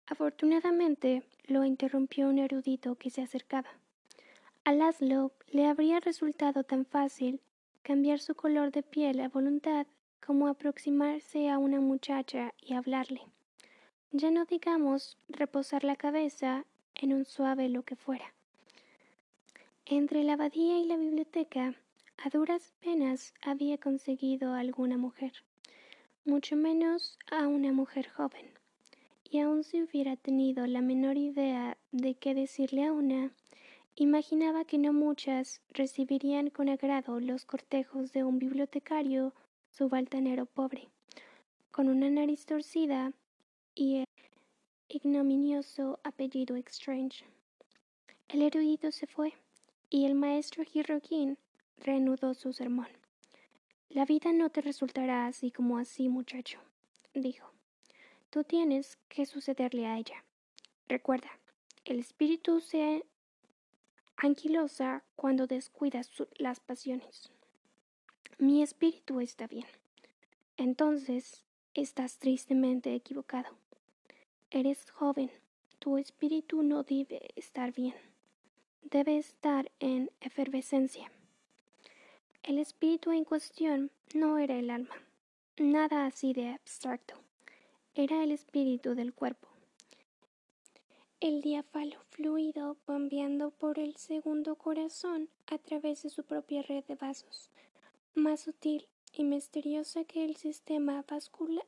Afortunadamente lo interrumpió un erudito que se acercaba. A Laszlo le habría resultado tan fácil cambiar su color de piel a voluntad como aproximarse a una muchacha y hablarle. Ya no digamos reposar la cabeza en un suave lo que fuera. Entre la abadía y la biblioteca, a duras penas había conseguido a alguna mujer, mucho menos a una mujer joven y aun si hubiera tenido la menor idea de qué decirle a una, imaginaba que no muchas recibirían con agrado los cortejos de un bibliotecario subaltanero pobre, con una nariz torcida y el ignominioso apellido Exchange. El erudito se fue, y el maestro Hirokin reanudó su sermón. La vida no te resultará así como así, muchacho, dijo. Tú tienes que sucederle a ella. Recuerda, el espíritu se anquilosa cuando descuidas las pasiones. Mi espíritu está bien. Entonces, estás tristemente equivocado. Eres joven. Tu espíritu no debe estar bien. Debe estar en efervescencia. El espíritu en cuestión no era el alma. Nada así de abstracto era el espíritu del cuerpo. El diáfalo fluido bombeando por el segundo corazón a través de su propia red de vasos, más sutil y misteriosa que el sistema vascular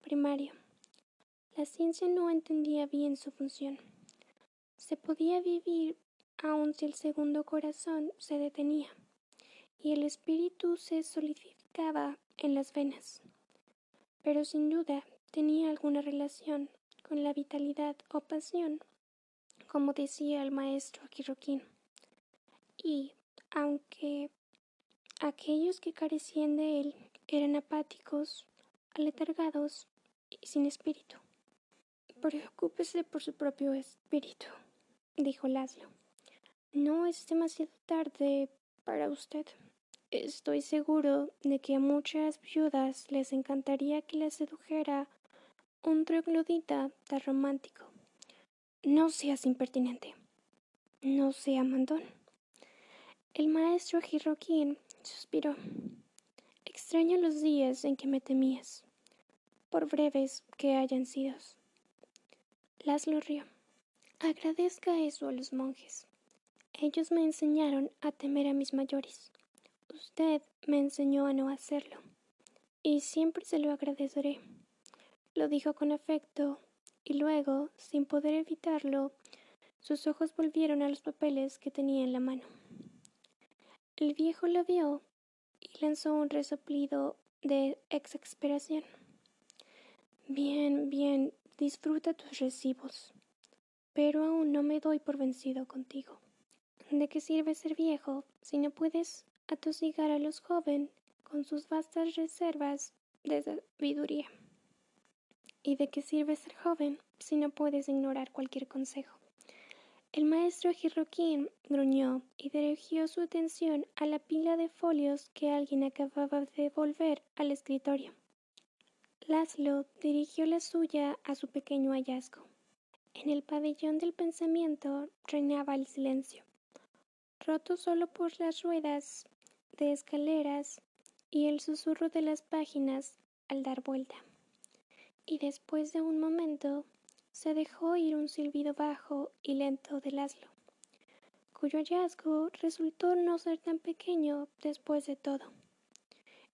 primario. La ciencia no entendía bien su función. Se podía vivir aun si el segundo corazón se detenía, y el espíritu se solidificaba en las venas. Pero sin duda tenía alguna relación con la vitalidad o pasión, como decía el maestro Quiroquín. Y, aunque aquellos que carecían de él eran apáticos, aletargados y sin espíritu. Preocúpese por su propio espíritu, dijo Laszlo. No es demasiado tarde para usted. Estoy seguro de que a muchas viudas les encantaría que les sedujera un troglodita tan romántico. No seas impertinente. No sea mandón. El maestro Jirroquín suspiró. Extraño los días en que me temías, por breves que hayan sido. Laszlo rió. Agradezca eso a los monjes. Ellos me enseñaron a temer a mis mayores. Usted me enseñó a no hacerlo. Y siempre se lo agradeceré. Lo dijo con afecto, y luego, sin poder evitarlo, sus ojos volvieron a los papeles que tenía en la mano. El viejo la vio y lanzó un resoplido de exasperación. Bien, bien, disfruta tus recibos. Pero aún no me doy por vencido contigo. ¿De qué sirve ser viejo si no puedes atosigar a los jóvenes con sus vastas reservas de sabiduría? ¿Y de qué sirve ser joven si no puedes ignorar cualquier consejo? El maestro Jirroquín gruñó y dirigió su atención a la pila de folios que alguien acababa de volver al escritorio. Laszlo dirigió la suya a su pequeño hallazgo. En el pabellón del pensamiento reinaba el silencio roto solo por las ruedas de escaleras y el susurro de las páginas al dar vuelta. Y después de un momento se dejó oír un silbido bajo y lento del aslo, cuyo hallazgo resultó no ser tan pequeño después de todo.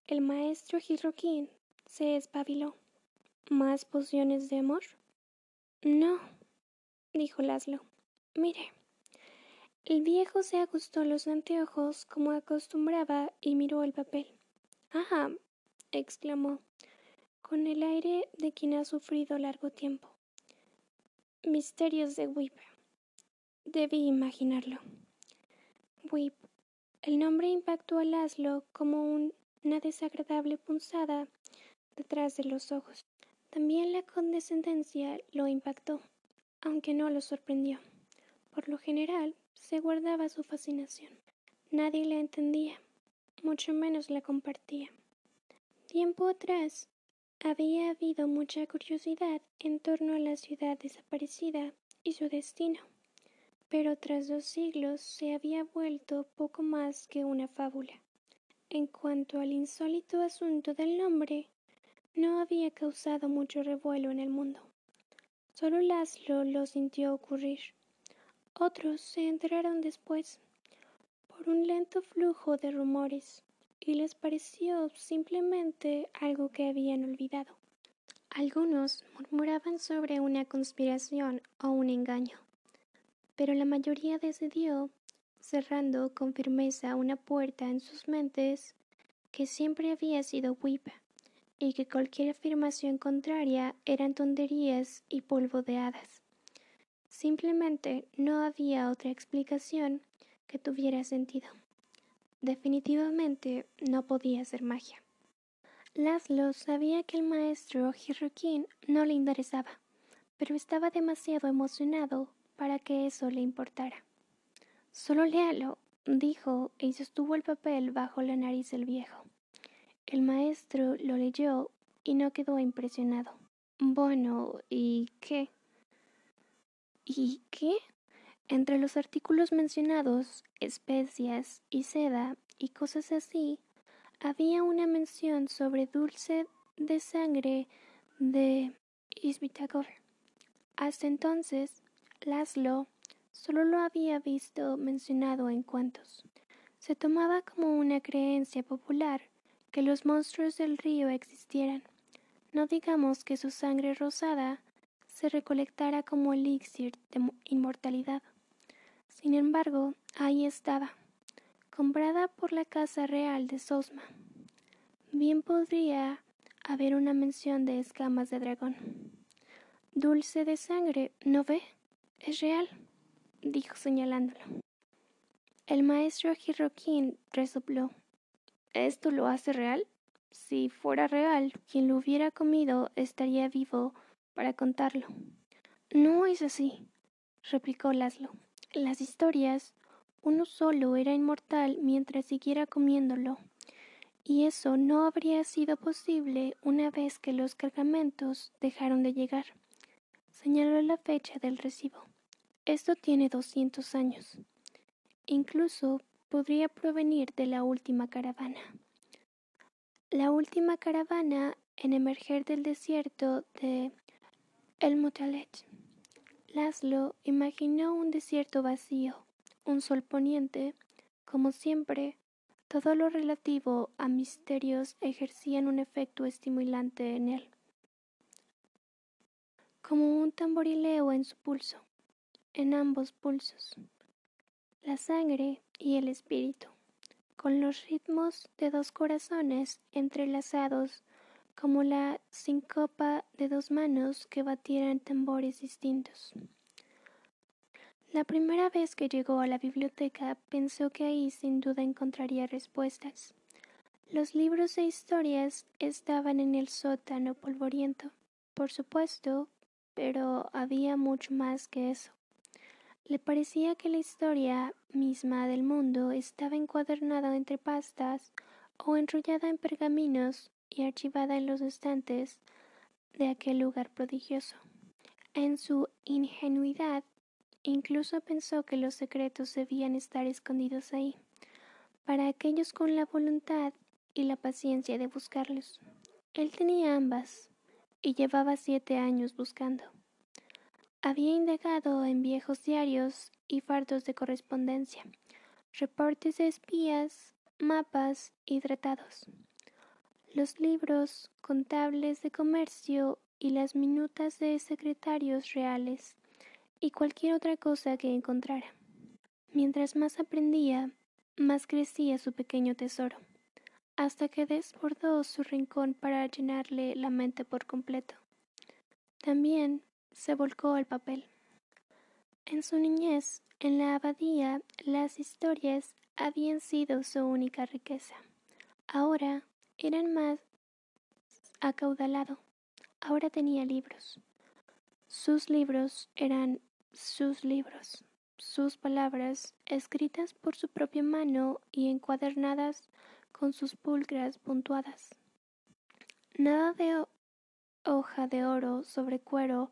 El maestro Jirroquín se espabiló. ¿Más pociones de amor? No, dijo Laszlo. Mire. El viejo se ajustó los anteojos como acostumbraba y miró el papel. Ajá, exclamó, con el aire de quien ha sufrido largo tiempo. Misterios de Whip. Debí imaginarlo. Whip. El nombre impactó a Laszlo como una desagradable punzada detrás de los ojos. También la condescendencia lo impactó, aunque no lo sorprendió. Por lo general, se guardaba su fascinación. Nadie la entendía, mucho menos la compartía. Tiempo atrás había habido mucha curiosidad en torno a la ciudad desaparecida y su destino, pero tras dos siglos se había vuelto poco más que una fábula. En cuanto al insólito asunto del nombre, no había causado mucho revuelo en el mundo. Solo Laszlo lo sintió ocurrir. Otros se enteraron después por un lento flujo de rumores y les pareció simplemente algo que habían olvidado. Algunos murmuraban sobre una conspiración o un engaño, pero la mayoría decidió, cerrando con firmeza una puerta en sus mentes, que siempre había sido Whip y que cualquier afirmación contraria eran tonterías y polvo de hadas. Simplemente no había otra explicación que tuviera sentido. Definitivamente no podía ser magia. Laszlo sabía que el maestro Hirrokin no le interesaba, pero estaba demasiado emocionado para que eso le importara. Solo léalo, dijo y sostuvo el papel bajo la nariz del viejo. El maestro lo leyó y no quedó impresionado. Bueno, ¿y qué? ¿Y qué? Entre los artículos mencionados, especias y seda y cosas así, había una mención sobre dulce de sangre de Isbitagor. Hasta entonces, Laszlo solo lo había visto mencionado en cuentos. Se tomaba como una creencia popular que los monstruos del río existieran. No digamos que su sangre rosada se recolectara como elixir de inmortalidad. Sin embargo, ahí estaba, comprada por la Casa Real de Sosma. Bien podría haber una mención de escamas de dragón. Dulce de sangre, ¿no ve? Es real, dijo señalándolo. El maestro Hirokin resopló. ¿Esto lo hace real? Si fuera real, quien lo hubiera comido estaría vivo para contarlo. No es así, replicó Laszlo. Las historias, uno solo era inmortal mientras siguiera comiéndolo y eso no habría sido posible una vez que los cargamentos dejaron de llegar. Señaló la fecha del recibo. Esto tiene doscientos años. Incluso podría provenir de la última caravana. La última caravana en emerger del desierto de El Motalet. Laszlo imaginó un desierto vacío, un sol poniente, como siempre, todo lo relativo a misterios ejercían un efecto estimulante en él, como un tamborileo en su pulso, en ambos pulsos, la sangre y el espíritu, con los ritmos de dos corazones entrelazados como la sincopa de dos manos que batieran tambores distintos. La primera vez que llegó a la biblioteca pensó que ahí sin duda encontraría respuestas. Los libros e historias estaban en el sótano polvoriento, por supuesto, pero había mucho más que eso. Le parecía que la historia misma del mundo estaba encuadernada entre pastas o enrollada en pergaminos y archivada en los estantes de aquel lugar prodigioso. En su ingenuidad Incluso pensó que los secretos debían estar escondidos ahí, para aquellos con la voluntad y la paciencia de buscarlos. Él tenía ambas, y llevaba siete años buscando. Había indagado en viejos diarios y fardos de correspondencia, reportes de espías, mapas y tratados. Los libros contables de comercio y las minutas de secretarios reales y cualquier otra cosa que encontrara. Mientras más aprendía, más crecía su pequeño tesoro, hasta que desbordó su rincón para llenarle la mente por completo. También se volcó al papel. En su niñez, en la abadía, las historias habían sido su única riqueza. Ahora eran más acaudalado. Ahora tenía libros. Sus libros eran sus libros, sus palabras, escritas por su propia mano y encuadernadas con sus pulcras puntuadas. Nada de hoja de oro sobre cuero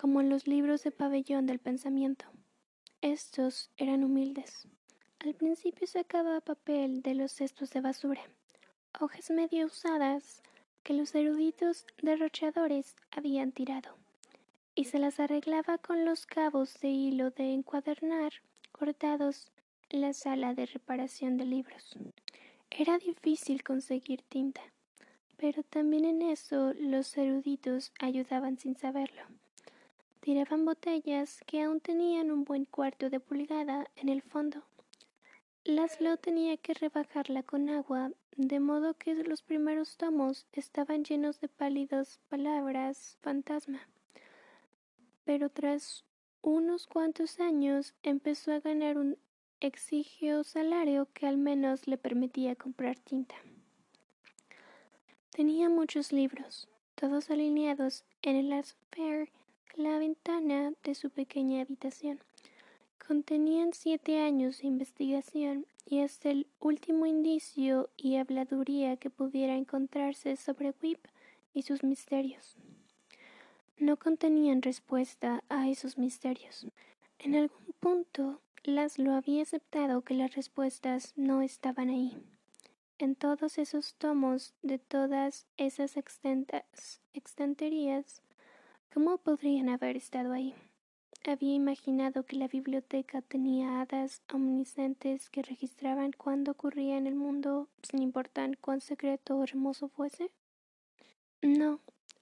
como en los libros de pabellón del pensamiento. Estos eran humildes. Al principio sacaba papel de los cestos de basura, hojas medio usadas que los eruditos derrochadores habían tirado y se las arreglaba con los cabos de hilo de encuadernar cortados en la sala de reparación de libros. Era difícil conseguir tinta, pero también en eso los eruditos ayudaban sin saberlo. Tiraban botellas que aún tenían un buen cuarto de pulgada en el fondo. Laszlo tenía que rebajarla con agua, de modo que los primeros tomos estaban llenos de pálidos palabras fantasma pero tras unos cuantos años empezó a ganar un exigio salario que al menos le permitía comprar tinta. Tenía muchos libros, todos alineados en el la ventana de su pequeña habitación. Contenían siete años de investigación y hasta el último indicio y habladuría que pudiera encontrarse sobre Whip y sus misterios no contenían respuesta a esos misterios. En algún punto, Laszlo había aceptado que las respuestas no estaban ahí. En todos esos tomos de todas esas extenterías, ¿cómo podrían haber estado ahí? Había imaginado que la biblioteca tenía hadas omniscientes que registraban cuándo ocurría en el mundo, sin importar cuán secreto o hermoso fuese. No,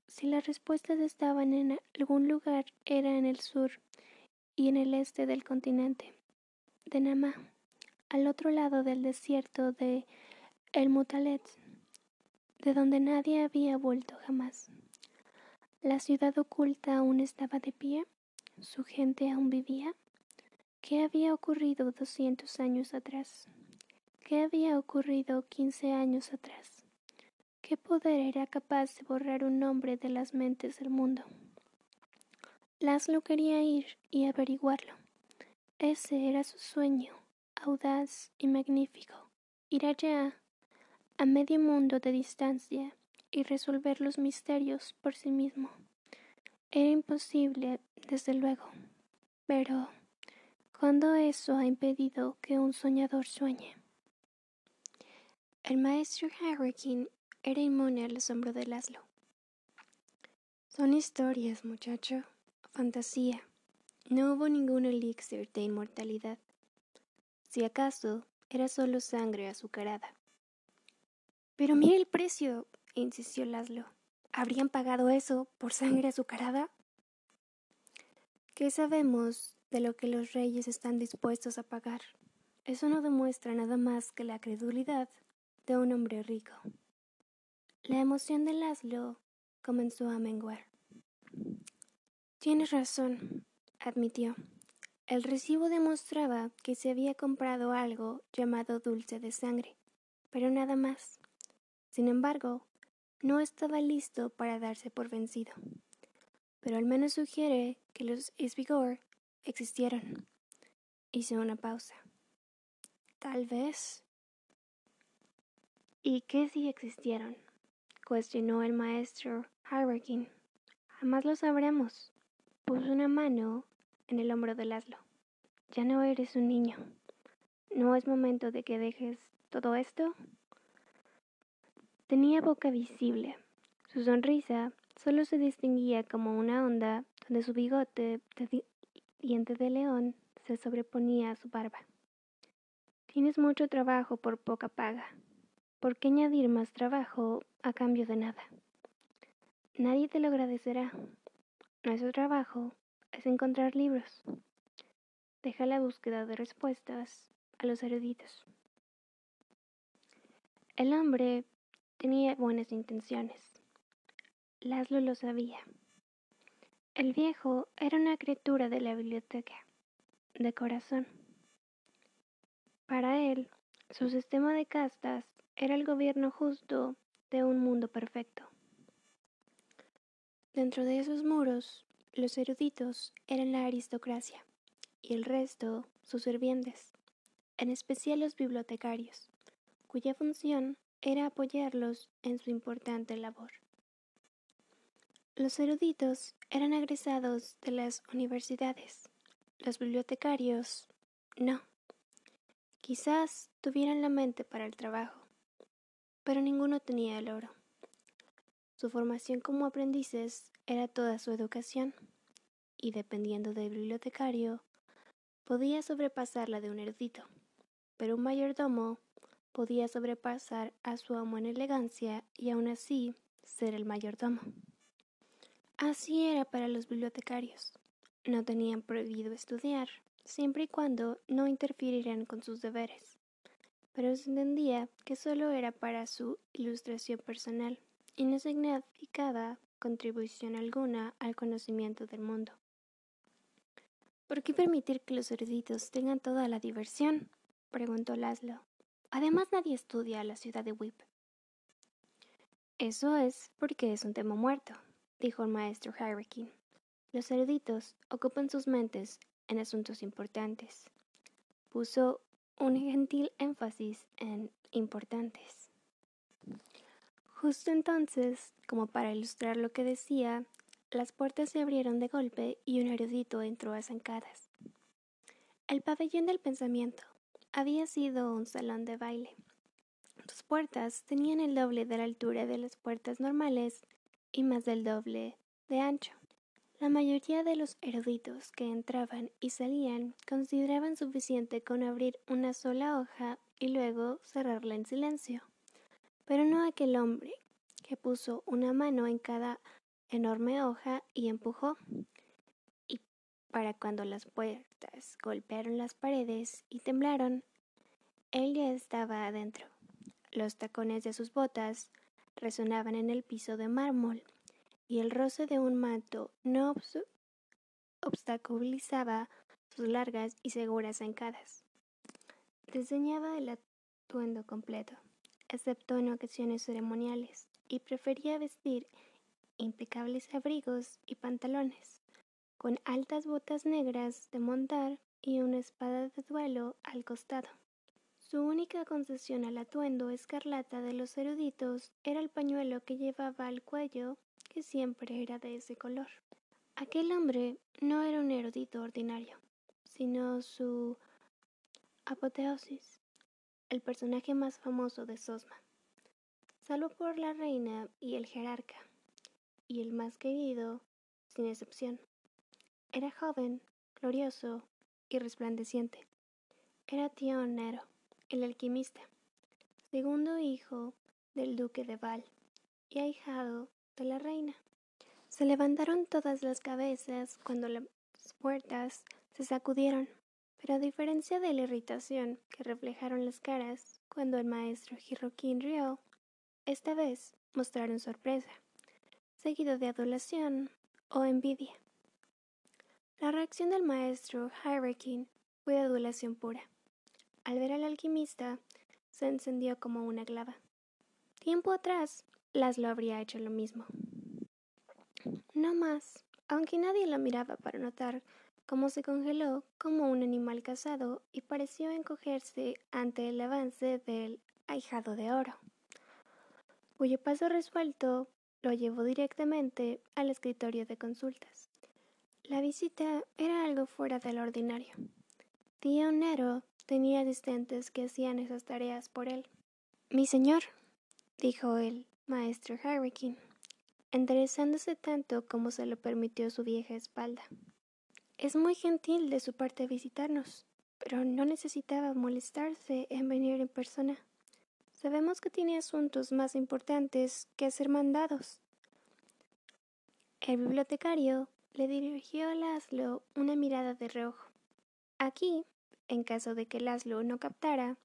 si las respuestas estaban en algún lugar, era en el sur y en el este del continente de Namá. al otro lado del desierto de El Mutalet, de donde nadie había vuelto jamás. La ciudad oculta aún estaba de pie, su gente aún vivía. ¿Qué había ocurrido doscientos años atrás? ¿Qué había ocurrido quince años atrás? ¿Qué poder era capaz de borrar un nombre de las mentes del mundo? Laszlo quería ir y averiguarlo. Ese era su sueño, audaz y magnífico. Ir allá, a medio mundo de distancia, y resolver los misterios por sí mismo. Era imposible, desde luego, pero ¿cuándo eso ha impedido que un soñador sueñe? El maestro Harrikin era inmune al asombro de Laszlo. Son historias, muchacho, fantasía. No hubo ningún elixir de inmortalidad. Si acaso, era solo sangre azucarada. Pero mire el precio, insistió Laszlo. ¿Habrían pagado eso por sangre azucarada? ¿Qué sabemos de lo que los reyes están dispuestos a pagar? Eso no demuestra nada más que la credulidad de un hombre rico. La emoción de Laszlo comenzó a menguar. Tienes razón, admitió. El recibo demostraba que se había comprado algo llamado dulce de sangre, pero nada más. Sin embargo, no estaba listo para darse por vencido. Pero al menos sugiere que los Isbigor existieron. Hizo una pausa. Tal vez. ¿Y qué si existieron? cuestionó el maestro Harrikin. Jamás lo sabremos. Puso una mano en el hombro de Laszlo. Ya no eres un niño. ¿No es momento de que dejes todo esto? Tenía boca visible. Su sonrisa solo se distinguía como una onda donde su bigote de diente de león se sobreponía a su barba. Tienes mucho trabajo por poca paga. ¿Por qué añadir más trabajo a cambio de nada? Nadie te lo agradecerá. Nuestro trabajo es encontrar libros. Deja la búsqueda de respuestas a los eruditos. El hombre tenía buenas intenciones. Laszlo lo sabía. El viejo era una criatura de la biblioteca, de corazón. Para él, su sistema de castas era el gobierno justo de un mundo perfecto. Dentro de esos muros, los eruditos eran la aristocracia y el resto sus sirvientes, en especial los bibliotecarios, cuya función era apoyarlos en su importante labor. Los eruditos eran egresados de las universidades, los bibliotecarios no. Quizás tuvieran la mente para el trabajo, pero ninguno tenía el oro. Su formación como aprendices era toda su educación, y dependiendo del bibliotecario, podía sobrepasar la de un erudito, pero un mayordomo podía sobrepasar a su amo en elegancia y aún así ser el mayordomo. Así era para los bibliotecarios. No tenían prohibido estudiar, siempre y cuando no interfirieran con sus deberes pero se entendía que solo era para su ilustración personal y no significaba contribución alguna al conocimiento del mundo. ¿Por qué permitir que los eruditos tengan toda la diversión? preguntó Laszlo. Además nadie estudia la ciudad de Whip. Eso es porque es un tema muerto, dijo el maestro Harrikin. Los eruditos ocupan sus mentes en asuntos importantes. Puso un gentil énfasis en importantes. Justo entonces, como para ilustrar lo que decía, las puertas se abrieron de golpe y un erudito entró a zancadas. El pabellón del pensamiento había sido un salón de baile. Sus puertas tenían el doble de la altura de las puertas normales y más del doble de ancho. La mayoría de los eruditos que entraban y salían consideraban suficiente con abrir una sola hoja y luego cerrarla en silencio. Pero no aquel hombre, que puso una mano en cada enorme hoja y empujó. Para cuando las puertas golpearon las paredes y temblaron, Él ya estaba adentro. Los tacones de sus botas resonaban en el piso de mármol y el roce de un manto no obstaculizaba sus largas y seguras zancadas. Diseñaba el atuendo completo, excepto en ocasiones ceremoniales, y prefería vestir impecables abrigos y pantalones, con altas botas negras de montar y una espada de duelo al costado. Su única concesión al atuendo escarlata de los eruditos era el pañuelo que llevaba al cuello, que siempre era de ese color. Aquel hombre no era un erudito ordinario, sino su apoteosis, el personaje más famoso de Sosma, salvo por la reina y el jerarca, y el más querido, sin excepción. Era joven, glorioso y resplandeciente. Era tío Nero el alquimista, segundo hijo del duque de Val y ahijado de la reina. Se levantaron todas las cabezas cuando las puertas se sacudieron, pero a diferencia de la irritación que reflejaron las caras cuando el maestro Hirokin rió, esta vez mostraron sorpresa, seguido de adulación o envidia. La reacción del maestro Hirokin fue de adulación pura. Al ver al alquimista, se encendió como una clava. Tiempo atrás, Laszlo habría hecho lo mismo. No más, aunque nadie lo miraba para notar cómo se congeló como un animal cazado y pareció encogerse ante el avance del ahijado de oro, cuyo paso resuelto lo llevó directamente al escritorio de consultas. La visita era algo fuera del ordinario. Tío Nero tenía asistentes que hacían esas tareas por él. Mi señor, dijo el maestro Hurricane, enderezándose tanto como se lo permitió su vieja espalda. Es muy gentil de su parte visitarnos, pero no necesitaba molestarse en venir en persona. Sabemos que tiene asuntos más importantes que hacer mandados. El bibliotecario le dirigió a Laszlo una mirada de reojo. Aquí en caso de que Laszlo no captara,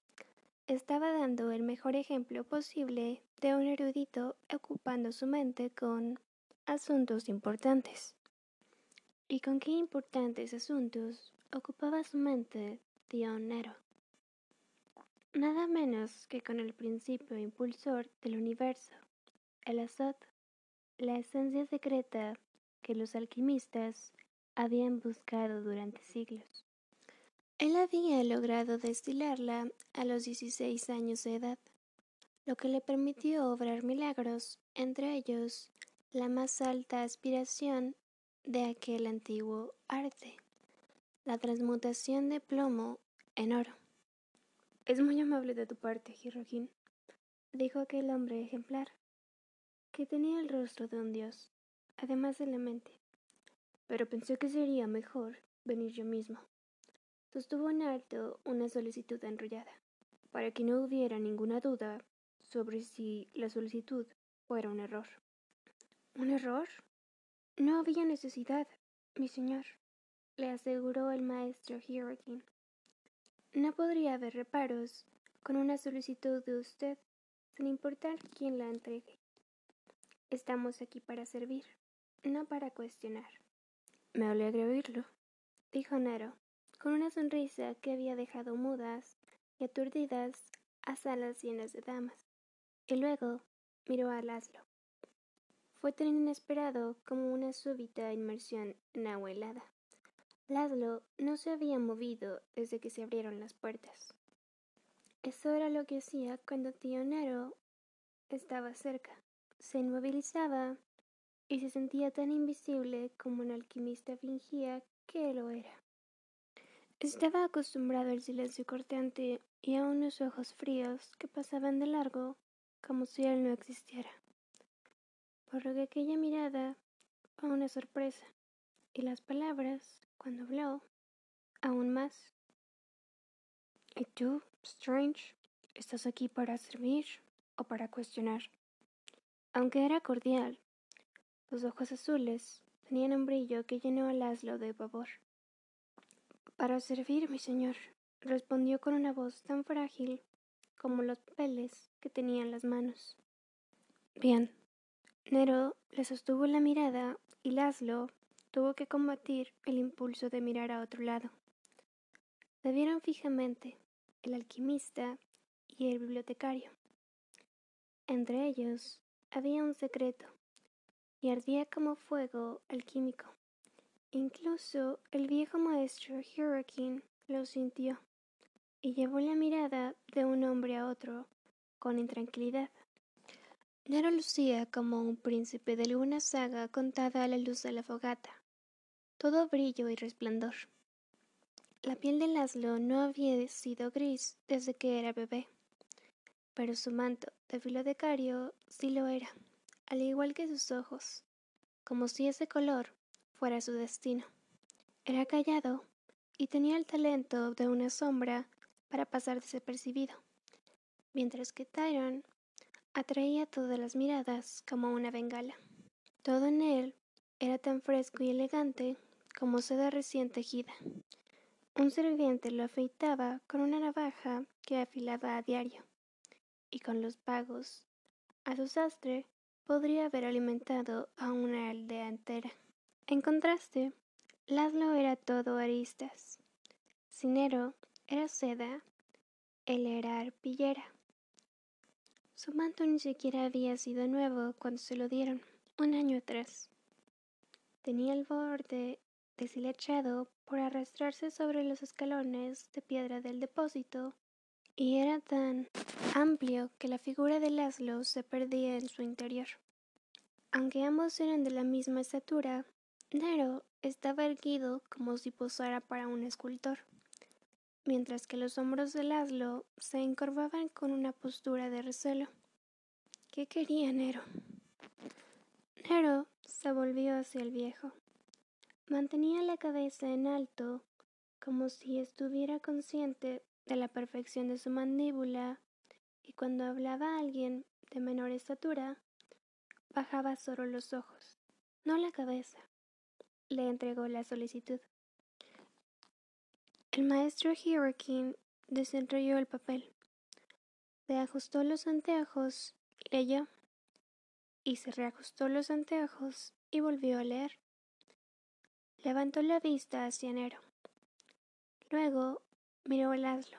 estaba dando el mejor ejemplo posible de un erudito ocupando su mente con asuntos importantes. ¿Y con qué importantes asuntos ocupaba su mente Dion Nero? Nada menos que con el principio impulsor del universo, el azot, la esencia secreta que los alquimistas habían buscado durante siglos. Él había logrado destilarla a los 16 años de edad, lo que le permitió obrar milagros, entre ellos la más alta aspiración de aquel antiguo arte, la transmutación de plomo en oro. Es muy amable de tu parte, Hirohin, dijo aquel hombre ejemplar, que tenía el rostro de un dios, además de la mente, pero pensé que sería mejor venir yo mismo. Sostuvo en alto una solicitud enrollada, para que no hubiera ninguna duda sobre si la solicitud fuera un error. ¿Un error? No había necesidad, mi señor, le aseguró el maestro Hirokin. No podría haber reparos con una solicitud de usted, sin importar quién la entregue. Estamos aquí para servir, no para cuestionar. Me alegra oírlo, dijo Nero, con una sonrisa que había dejado mudas y aturdidas a salas llenas de damas. Y luego miró a Laszlo. Fue tan inesperado como una súbita inmersión en agua helada. Laszlo no se había movido desde que se abrieron las puertas. Eso era lo que hacía cuando tío Nero estaba cerca. Se inmovilizaba y se sentía tan invisible como un alquimista fingía que lo era. Estaba acostumbrado al silencio cortante y a unos ojos fríos que pasaban de largo como si él no existiera. Por lo que aquella mirada fue una sorpresa, y las palabras, cuando habló, aún más. ¿Y tú, Strange, estás aquí para servir o para cuestionar? Aunque era cordial, sus ojos azules tenían un brillo que llenó a Laszlo de pavor. Para servir, mi señor, respondió con una voz tan frágil como los papeles que tenía en las manos. Bien. Nero le sostuvo la mirada y Laszlo tuvo que combatir el impulso de mirar a otro lado. Se vieron fijamente el alquimista y el bibliotecario. Entre ellos había un secreto y ardía como fuego alquímico. Incluso el viejo maestro Hurricane lo sintió y llevó la mirada de un hombre a otro con intranquilidad. Nero lucía como un príncipe de alguna saga contada a la luz de la fogata, todo brillo y resplandor. La piel de Laszlo no había sido gris desde que era bebé, pero su manto de bibliotecario sí lo era, al igual que sus ojos, como si ese color fuera su destino. Era callado y tenía el talento de una sombra para pasar desapercibido, mientras que Tyron atraía todas las miradas como una bengala. Todo en él era tan fresco y elegante como seda recién tejida. Un sirviente lo afeitaba con una navaja que afilaba a diario, y con los pagos a su sastre podría haber alimentado a una aldea entera. En contraste, Laszlo era todo aristas. Cinero era seda, él era arpillera. Su manto ni siquiera había sido nuevo cuando se lo dieron, un año atrás. Tenía el borde deshilachado por arrastrarse sobre los escalones de piedra del depósito y era tan amplio que la figura de Laszlo se perdía en su interior. Aunque ambos eran de la misma estatura, Nero estaba erguido como si posara para un escultor, mientras que los hombros de Laszlo se encorvaban con una postura de recelo. ¿Qué quería Nero? Nero se volvió hacia el viejo. Mantenía la cabeza en alto, como si estuviera consciente de la perfección de su mandíbula, y cuando hablaba a alguien de menor estatura, bajaba solo los ojos, no la cabeza le entregó la solicitud. El maestro Hurricane desenrolló el papel, se ajustó los anteojos leyó, y se reajustó los anteojos y volvió a leer. Levantó la vista hacia Nero. Luego miró a Laszlo,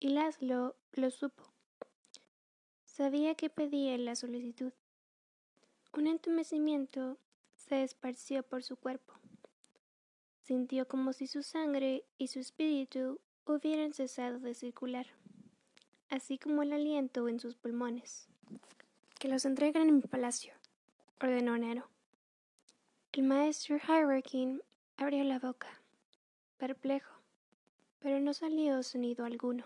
y Laszlo lo supo. Sabía que pedía la solicitud. Un entumecimiento se esparció por su cuerpo. Sintió como si su sangre y su espíritu hubieran cesado de circular, así como el aliento en sus pulmones. Que los entreguen en mi palacio, ordenó Nero. El maestro Hyrule abrió la boca, perplejo, pero no salió sonido alguno.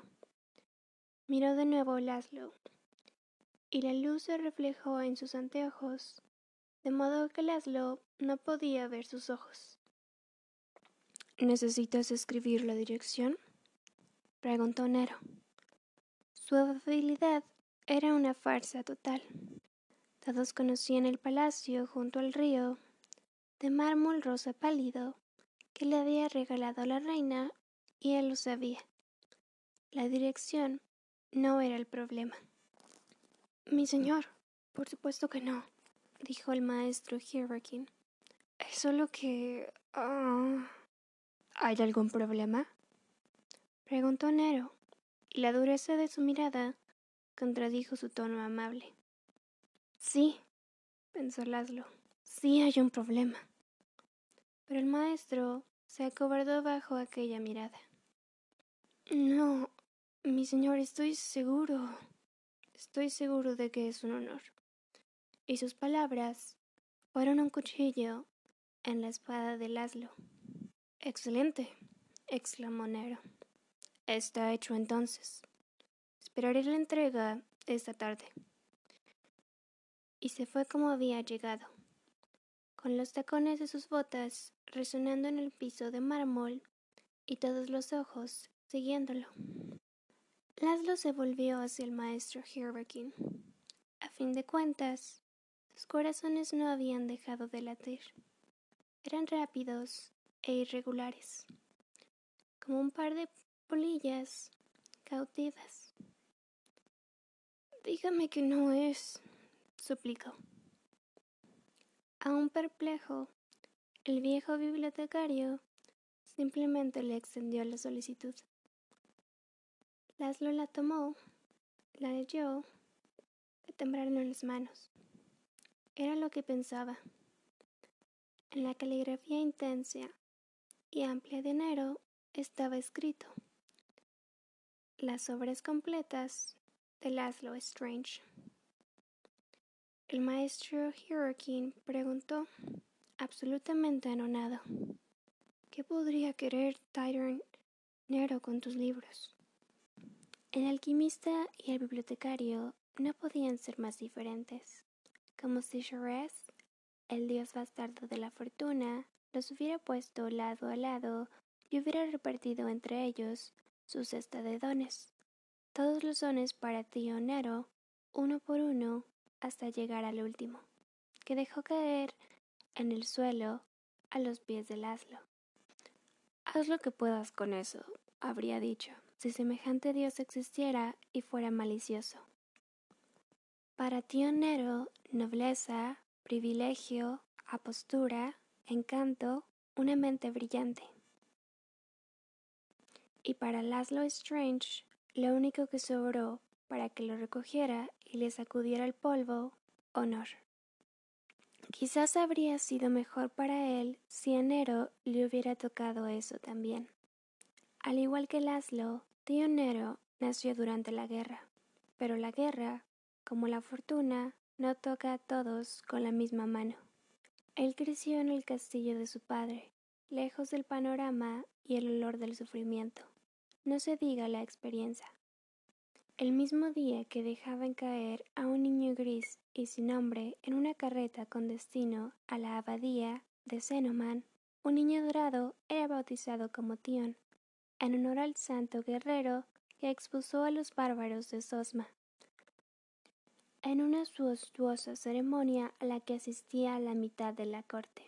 Miró de nuevo Laszlo, y la luz se reflejó en sus anteojos de modo que Laszlo no podía ver sus ojos. ¿Necesitas escribir la dirección? preguntó Nero. Su afabilidad era una farsa total. Todos conocían el palacio junto al río, de mármol rosa pálido, que le había regalado la reina, y él lo sabía. La dirección no era el problema. Mi señor, por supuesto que no dijo el maestro Hurricane. Es solo que... Ah, ¿Hay algún problema? Preguntó Nero, y la dureza de su mirada contradijo su tono amable. Sí, pensó Laszlo, sí hay un problema. Pero el maestro se acobardó bajo aquella mirada. No, mi señor, estoy seguro. Estoy seguro de que es un honor y sus palabras fueron un cuchillo en la espada de Laszlo. Excelente, exclamó Nero. Está hecho entonces. Esperaré la entrega esta tarde. Y se fue como había llegado, con los tacones de sus botas resonando en el piso de mármol y todos los ojos siguiéndolo. Laszlo se volvió hacia el maestro Hirbakin. A fin de cuentas, sus corazones no habían dejado de latir. Eran rápidos e irregulares, como un par de polillas cautivas. Dígame que no es, suplicó. Aún perplejo, el viejo bibliotecario simplemente le extendió la solicitud. Laszlo la tomó, la leyó, le temblaron las manos. Era lo que pensaba. En la caligrafía intensa y amplia de enero estaba escrito Las obras completas de Laszlo Strange. El maestro Hirokin preguntó, absolutamente anonado, ¿qué podría querer Tyron Nero con tus libros? El alquimista y el bibliotecario no podían ser más diferentes, como si Jerez, el dios bastardo de la fortuna, los hubiera puesto lado a lado y hubiera repartido entre ellos su cesta de dones. Todos los dones para tío Nero, uno por uno, hasta llegar al último, que dejó caer en el suelo a los pies del aslo. Haz lo que puedas con eso, habría dicho, si semejante Dios existiera y fuera malicioso. Para tío Nero, nobleza, privilegio, apostura, encanto, una mente brillante. Y para Laszlo Strange, lo único que sobró para que lo recogiera y le sacudiera el polvo, honor. Quizás habría sido mejor para él si a Nero le hubiera tocado eso también. Al igual que Laszlo, Tío nació durante la guerra, pero la guerra, como la fortuna, no toca a todos con la misma mano. Él creció en el castillo de su padre, lejos del panorama y el olor del sufrimiento. No se diga la experiencia. El mismo día que dejaban caer a un niño gris y sin nombre en una carreta con destino a la abadía de Zenoman, un niño dorado era bautizado como Tion en honor al santo guerrero que expulsó a los bárbaros de Sosma. En una suostuosa ceremonia a la que asistía la mitad de la corte.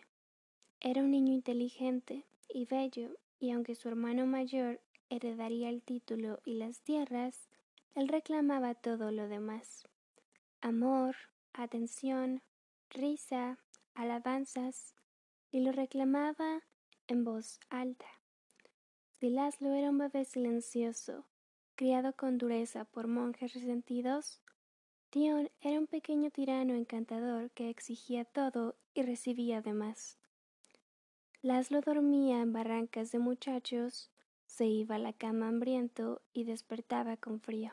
Era un niño inteligente y bello, y aunque su hermano mayor heredaría el título y las tierras, él reclamaba todo lo demás. Amor, atención, risa, alabanzas, y lo reclamaba en voz alta. Laszlo era un bebé silencioso, criado con dureza por monjes resentidos, Tion era un pequeño tirano encantador que exigía todo y recibía de más. Laszlo dormía en barrancas de muchachos, se iba a la cama hambriento y despertaba con frío.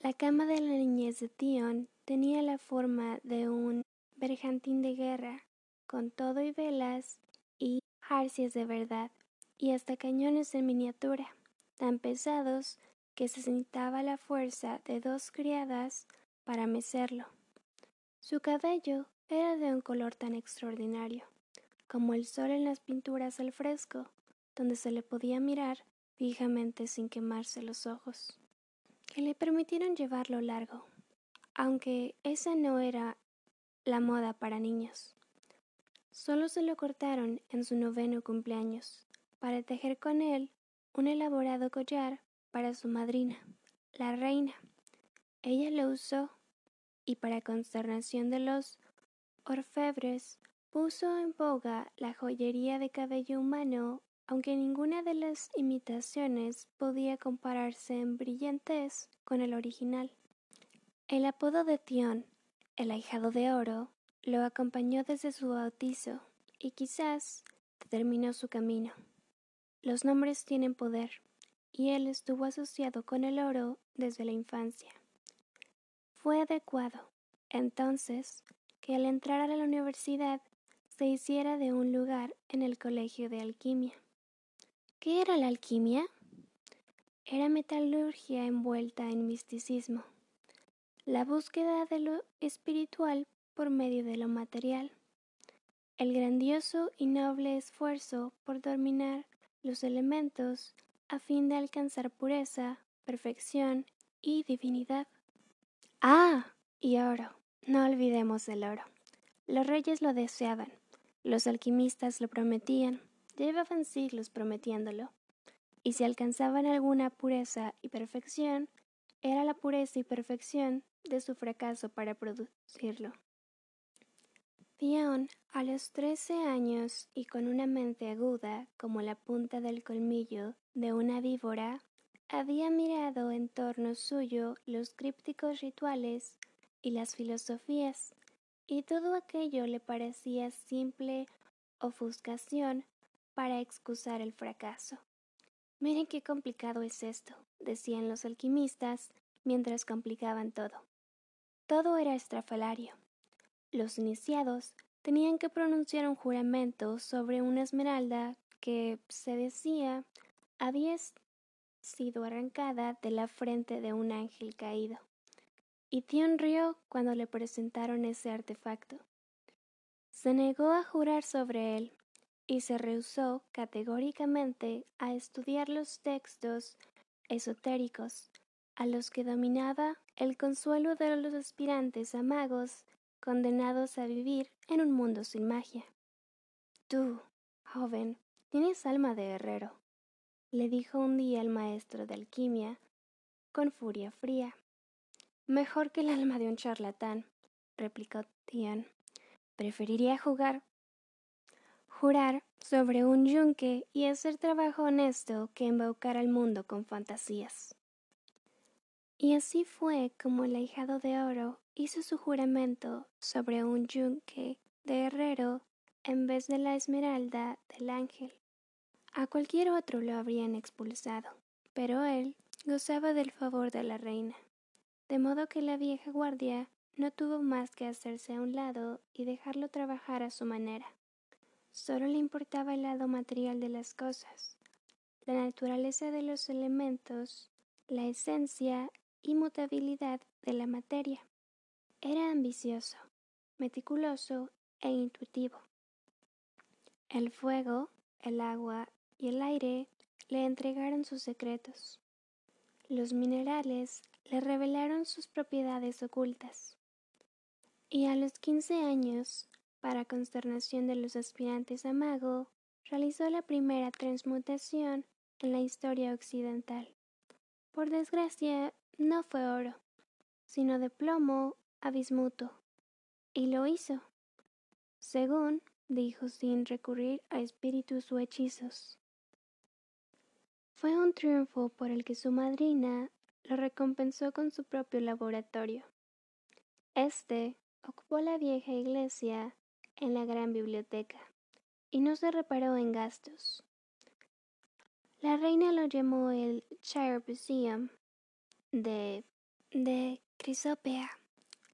La cama de la niñez de Tion tenía la forma de un bergantín de guerra, con todo y velas y jarcias de verdad y hasta cañones en miniatura, tan pesados que se necesitaba la fuerza de dos criadas para mecerlo. Su cabello era de un color tan extraordinario, como el sol en las pinturas al fresco, donde se le podía mirar fijamente sin quemarse los ojos, que le permitieron llevarlo largo, aunque esa no era la moda para niños. Solo se lo cortaron en su noveno cumpleaños, para tejer con él un elaborado collar para su madrina, la reina. Ella lo usó y para consternación de los orfebres puso en boga la joyería de cabello humano, aunque ninguna de las imitaciones podía compararse en brillantez con el original. El apodo de Tion, el ahijado de oro, lo acompañó desde su bautizo y quizás determinó su camino. Los nombres tienen poder, y él estuvo asociado con el oro desde la infancia. Fue adecuado, entonces, que al entrar a la universidad se hiciera de un lugar en el colegio de alquimia. ¿Qué era la alquimia? Era metalurgia envuelta en misticismo, la búsqueda de lo espiritual por medio de lo material, el grandioso y noble esfuerzo por dominar los elementos a fin de alcanzar pureza, perfección y divinidad. Ah, y oro. No olvidemos el oro. Los reyes lo deseaban, los alquimistas lo prometían, llevaban siglos prometiéndolo. y si alcanzaban alguna pureza y perfección, era la pureza y perfección de su fracaso para producirlo. Dion, a los trece años y con una mente aguda como la punta del colmillo de una víbora, había mirado en torno suyo los crípticos rituales y las filosofías, y todo aquello le parecía simple ofuscación para excusar el fracaso. Miren qué complicado es esto, decían los alquimistas mientras complicaban todo. Todo era estrafalario. Los iniciados tenían que pronunciar un juramento sobre una esmeralda que, se decía, había sido arrancada de la frente de un ángel caído. Y Tion rió cuando le presentaron ese artefacto. Se negó a jurar sobre él y se rehusó categóricamente a estudiar los textos esotéricos a los que dominaba el consuelo de los aspirantes a magos condenados a vivir en un mundo sin magia. Tú, joven, tienes alma de herrero, le dijo un día el maestro de alquimia, con furia fría. Mejor que el alma de un charlatán, replicó Tian. Preferiría jugar jurar sobre un yunque y hacer trabajo honesto que embaucar al mundo con fantasías. Y así fue como el ahijado de oro hizo su juramento sobre un yunque de herrero en vez de la esmeralda del ángel. A cualquier otro lo habrían expulsado, pero él gozaba del favor de la reina, de modo que la vieja guardia no tuvo más que hacerse a un lado y dejarlo trabajar a su manera. Solo le importaba el lado material de las cosas, la naturaleza de los elementos, la esencia y mutabilidad de la materia. Era ambicioso, meticuloso e intuitivo. El fuego, el agua y el aire le entregaron sus secretos. Los minerales le revelaron sus propiedades ocultas. Y a los quince años, para consternación de los aspirantes a mago, realizó la primera transmutación en la historia occidental. Por desgracia, no fue oro, sino de plomo a bismuto. Y lo hizo, según dijo sin recurrir a espíritus o hechizos. Fue un triunfo por el que su madrina lo recompensó con su propio laboratorio. Este ocupó la vieja iglesia en la gran biblioteca y no se reparó en gastos. La reina lo llamó el Shire Museum de, de Crisopea,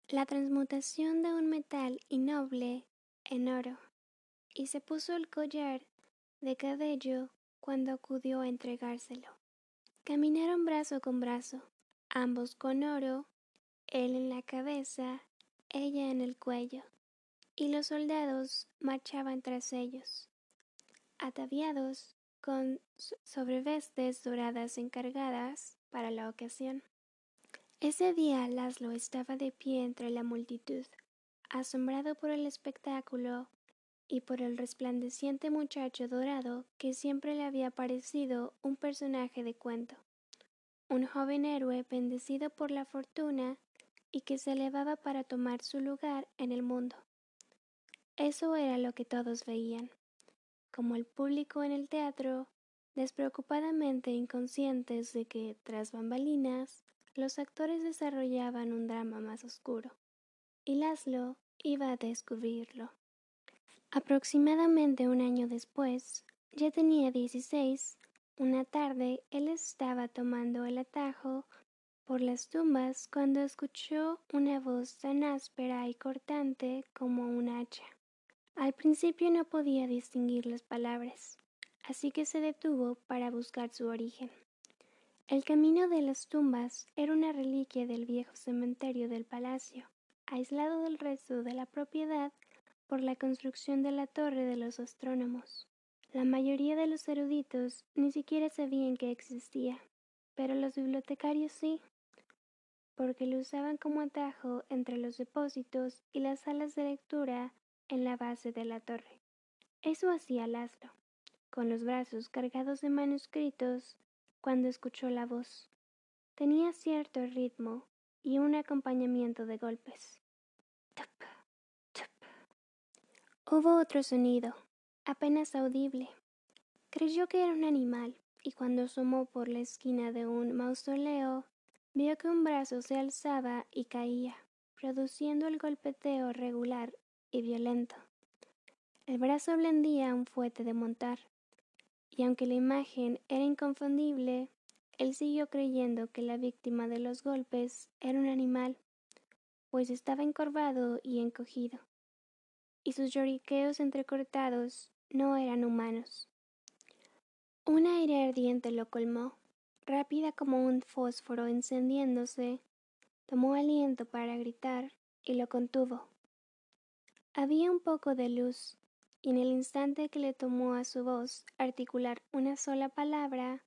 la transmutación de un metal innoble en oro, y se puso el collar de cabello cuando acudió a entregárselo. Caminaron brazo con brazo, ambos con oro, él en la cabeza, ella en el cuello, y los soldados marchaban tras ellos, ataviados con sobrevestes doradas encargadas para la ocasión. Ese día Laszlo estaba de pie entre la multitud, asombrado por el espectáculo y por el resplandeciente muchacho dorado que siempre le había parecido un personaje de cuento, un joven héroe bendecido por la fortuna y que se elevaba para tomar su lugar en el mundo. Eso era lo que todos veían, como el público en el teatro despreocupadamente inconscientes de que, tras bambalinas, los actores desarrollaban un drama más oscuro, y Laszlo iba a descubrirlo. Aproximadamente un año después, ya tenía dieciséis, una tarde él estaba tomando el atajo por las tumbas cuando escuchó una voz tan áspera y cortante como un hacha. Al principio no podía distinguir las palabras, así que se detuvo para buscar su origen. El camino de las tumbas era una reliquia del viejo cementerio del palacio, aislado del resto de la propiedad por la construcción de la torre de los astrónomos. La mayoría de los eruditos ni siquiera sabían que existía, pero los bibliotecarios sí, porque lo usaban como atajo entre los depósitos y las salas de lectura en la base de la torre. Eso hacía Laszlo con los brazos cargados de manuscritos cuando escuchó la voz. Tenía cierto ritmo y un acompañamiento de golpes. Hubo otro sonido, apenas audible. Creyó que era un animal y cuando asomó por la esquina de un mausoleo, vio que un brazo se alzaba y caía, produciendo el golpeteo regular y violento. El brazo blendía un fuete de montar, y aunque la imagen era inconfundible, él siguió creyendo que la víctima de los golpes era un animal, pues estaba encorvado y encogido, y sus lloriqueos entrecortados no eran humanos. Un aire ardiente lo colmó, rápida como un fósforo encendiéndose, tomó aliento para gritar y lo contuvo. Había un poco de luz, y en el instante que le tomó a su voz articular una sola palabra,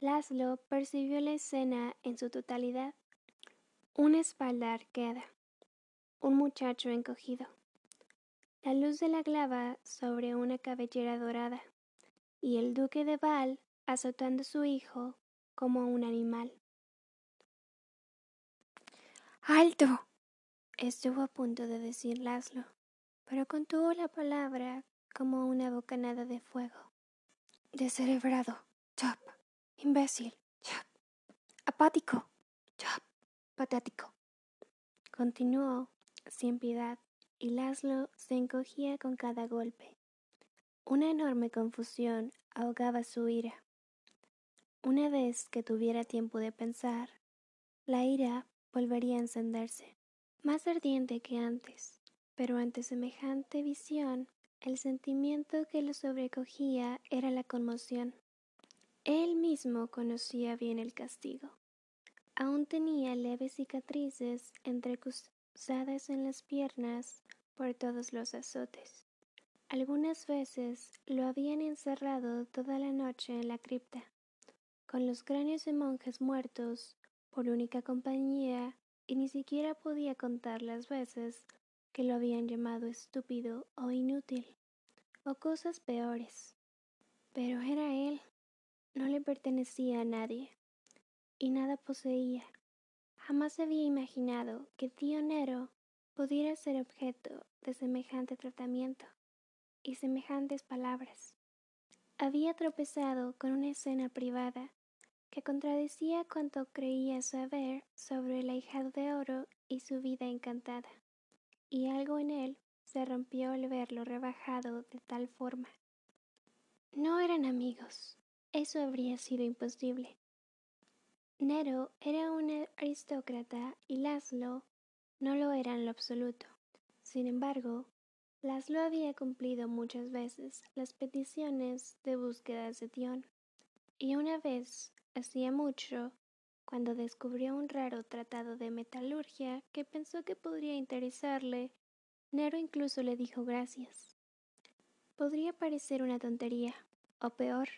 Laszlo percibió la escena en su totalidad. Una espalda arqueada, un muchacho encogido, la luz de la glava sobre una cabellera dorada, y el duque de Val azotando a su hijo como un animal. ¡Alto! estuvo a punto de decir Laszlo, pero contuvo la palabra como una bocanada de fuego. Descerebrado, chop, imbécil, chop, apático, chop, patético. Continuó sin piedad y Laszlo se encogía con cada golpe. Una enorme confusión ahogaba su ira. Una vez que tuviera tiempo de pensar, la ira volvería a encenderse, más ardiente que antes, pero ante semejante visión, el sentimiento que lo sobrecogía era la conmoción. Él mismo conocía bien el castigo. Aún tenía leves cicatrices entrecruzadas en las piernas por todos los azotes. Algunas veces lo habían encerrado toda la noche en la cripta, con los cráneos de monjes muertos por única compañía, y ni siquiera podía contar las veces que lo habían llamado estúpido o inútil, o cosas peores. Pero era él, no le pertenecía a nadie, y nada poseía. Jamás había imaginado que tío Nero pudiera ser objeto de semejante tratamiento y semejantes palabras. Había tropezado con una escena privada que contradecía cuanto creía saber sobre el ahijado de oro y su vida encantada, y algo en él se rompió al verlo rebajado de tal forma. No eran amigos, eso habría sido imposible. Nero era un aristócrata y Laszlo no lo era en lo absoluto. Sin embargo, Laszlo había cumplido muchas veces las peticiones de búsqueda de Dion, y una vez, hacía mucho, cuando descubrió un raro tratado de metalurgia que pensó que podría interesarle, Nero incluso le dijo gracias. Podría parecer una tontería, o peor,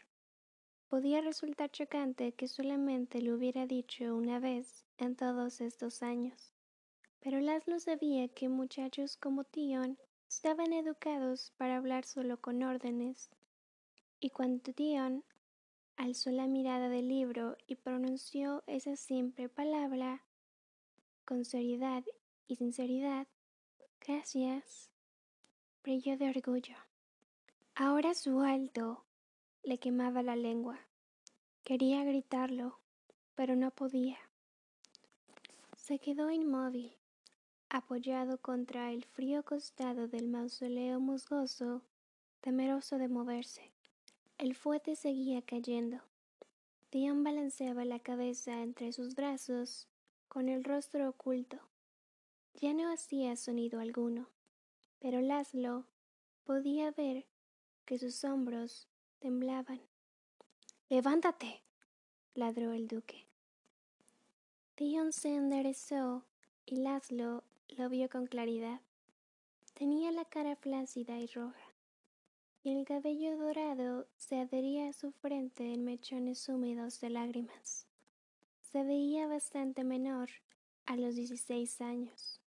podía resultar chocante que solamente lo hubiera dicho una vez en todos estos años. Pero Laszlo sabía que muchachos como Tion estaban educados para hablar solo con órdenes, y cuando Dion alzó la mirada del libro y pronunció esa simple palabra con seriedad y sinceridad, gracias, brilló de orgullo. Ahora su alto le quemaba la lengua. Quería gritarlo, pero no podía. Se quedó inmóvil, apoyado contra el frío costado del mausoleo musgoso, temeroso de moverse. El fuete seguía cayendo. Dion balanceaba la cabeza entre sus brazos, con el rostro oculto. Ya no hacía sonido alguno, pero Laszlo podía ver que sus hombros temblaban. Levántate, ladró el duque. Dion se enderezó y Laszlo lo vio con claridad. Tenía la cara flácida y roja, y el cabello dorado se adhería a su frente en mechones húmedos de lágrimas. Se veía bastante menor a los dieciséis años.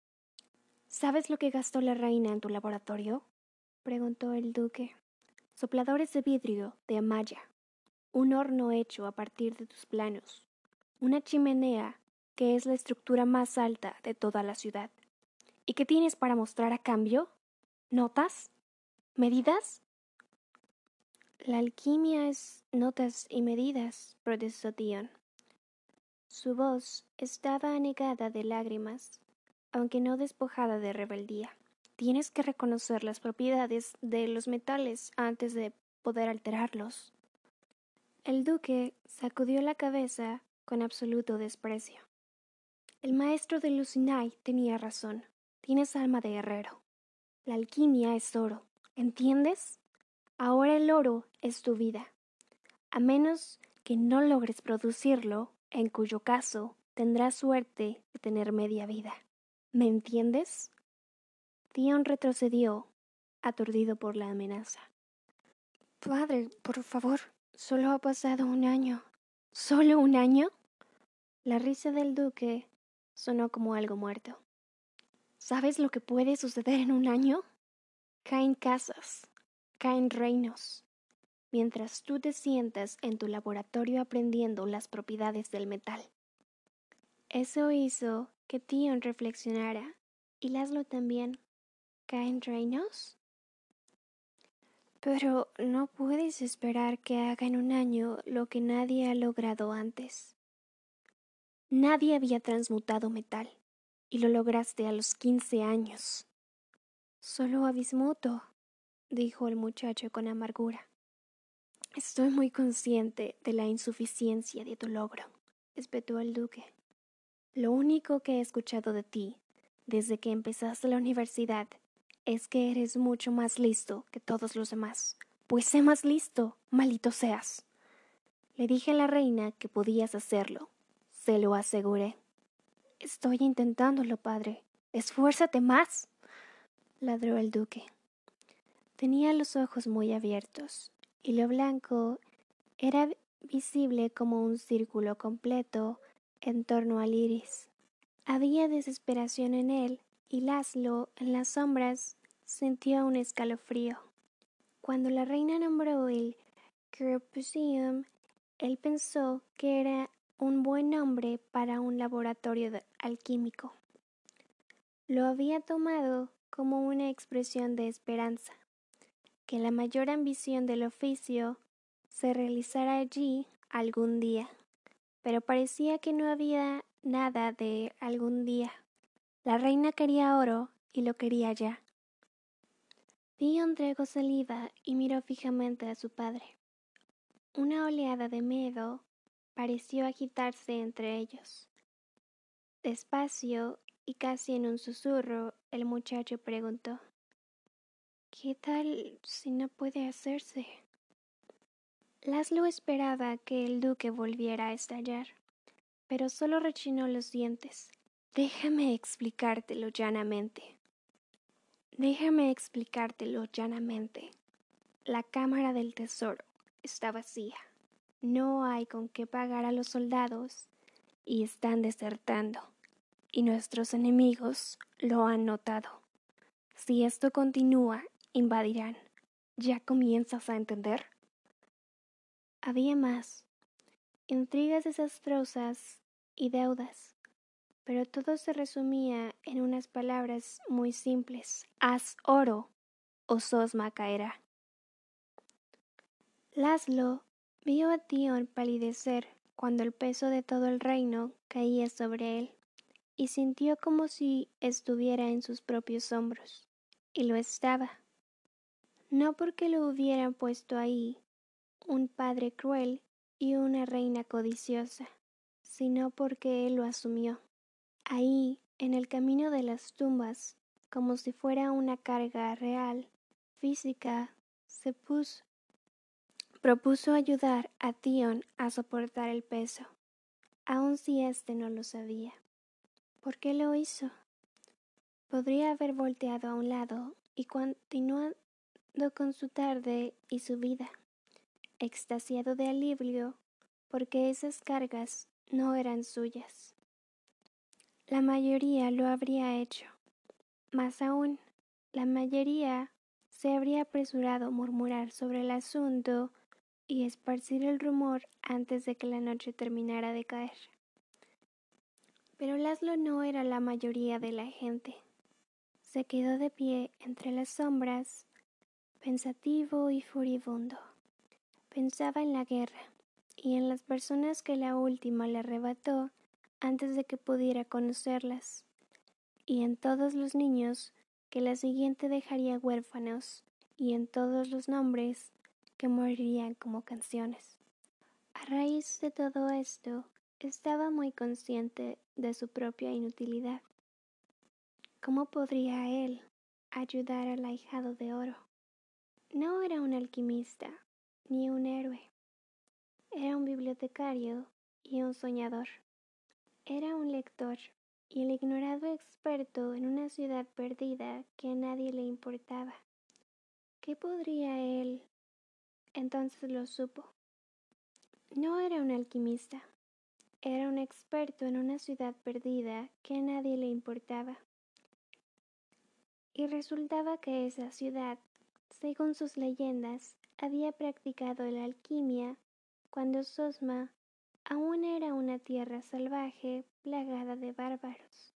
¿Sabes lo que gastó la reina en tu laboratorio? preguntó el duque. sopladores de vidrio de Amaya, un horno hecho a partir de tus planos, una chimenea que es la estructura más alta de toda la ciudad. ¿Y qué tienes para mostrar a cambio? ¿Notas? ¿Medidas? La alquimia es notas y medidas, protestó Dion. Su voz estaba anegada de lágrimas, aunque no despojada de rebeldía. Tienes que reconocer las propiedades de los metales antes de poder alterarlos. El duque sacudió la cabeza con absoluto desprecio. El maestro de Lucinay tenía razón. Tienes alma de herrero. La alquimia es oro. ¿Entiendes? Ahora el oro es tu vida. A menos que no logres producirlo, en cuyo caso tendrás suerte de tener media vida. ¿Me entiendes? Theon retrocedió, aturdido por la amenaza. Padre, por favor, solo ha pasado un año. ¿Solo un año? La risa del duque sonó como algo muerto. ¿Sabes lo que puede suceder en un año? Caen casas, caen reinos, mientras tú te sientas en tu laboratorio aprendiendo las propiedades del metal. Eso hizo que Tion reflexionara, y Laszlo también. ¿Caen reinos? Pero no puedes esperar que haga en un año lo que nadie ha logrado antes. Nadie había transmutado metal, y lo lograste a los quince años. Solo Abismuto, dijo el muchacho con amargura. Estoy muy consciente de la insuficiencia de tu logro, espetó el duque. Lo único que he escuchado de ti desde que empezaste la universidad es que eres mucho más listo que todos los demás. Pues sé más listo, malito seas. Le dije a la reina que podías hacerlo, se lo aseguré. Estoy intentándolo, padre. Esfuérzate más. ladró el duque. Tenía los ojos muy abiertos, y lo blanco era visible como un círculo completo en torno al iris. Había desesperación en él, y Laszlo, en las sombras, sintió un escalofrío. Cuando la reina nombró el Crepuscium, él pensó que era un buen nombre para un laboratorio alquímico. Lo había tomado como una expresión de esperanza, que la mayor ambición del oficio se realizara allí algún día. Pero parecía que no había nada de algún día. La reina quería oro y lo quería ya. Dion entregó saliva y miró fijamente a su padre. Una oleada de miedo pareció agitarse entre ellos. Despacio y casi en un susurro, el muchacho preguntó ¿Qué tal si no puede hacerse? Laszlo esperaba que el duque volviera a estallar, pero solo rechinó los dientes. Déjame explicártelo llanamente. Déjame explicártelo llanamente. La cámara del tesoro está vacía no hay con qué pagar a los soldados y están desertando. Y nuestros enemigos lo han notado. Si esto continúa, invadirán. ¿Ya comienzas a entender? Había más. Intrigas desastrosas y deudas. Pero todo se resumía en unas palabras muy simples. Haz oro o Sosma caerá. Laszlo Vio a Tion palidecer cuando el peso de todo el reino caía sobre él, y sintió como si estuviera en sus propios hombros, y lo estaba. No porque lo hubieran puesto ahí un padre cruel y una reina codiciosa, sino porque él lo asumió. Ahí, en el camino de las tumbas, como si fuera una carga real, física, se puso Propuso ayudar a Tion a soportar el peso, aun si éste no lo sabía. ¿Por qué lo hizo? Podría haber volteado a un lado y continuado con su tarde y su vida, extasiado de alivio porque esas cargas no eran suyas. La mayoría lo habría hecho. Más aún, la mayoría se habría apresurado a murmurar sobre el asunto y esparcir el rumor antes de que la noche terminara de caer. Pero Laszlo no era la mayoría de la gente. Se quedó de pie entre las sombras, pensativo y furibundo. Pensaba en la guerra y en las personas que la última le arrebató antes de que pudiera conocerlas, y en todos los niños que la siguiente dejaría huérfanos, y en todos los nombres que morirían como canciones. A raíz de todo esto, estaba muy consciente de su propia inutilidad. ¿Cómo podría él ayudar al ahijado de oro? No era un alquimista ni un héroe. Era un bibliotecario y un soñador. Era un lector y el ignorado experto en una ciudad perdida que a nadie le importaba. ¿Qué podría él? Entonces lo supo. No era un alquimista, era un experto en una ciudad perdida que a nadie le importaba. Y resultaba que esa ciudad, según sus leyendas, había practicado la alquimia cuando Sosma aún era una tierra salvaje plagada de bárbaros.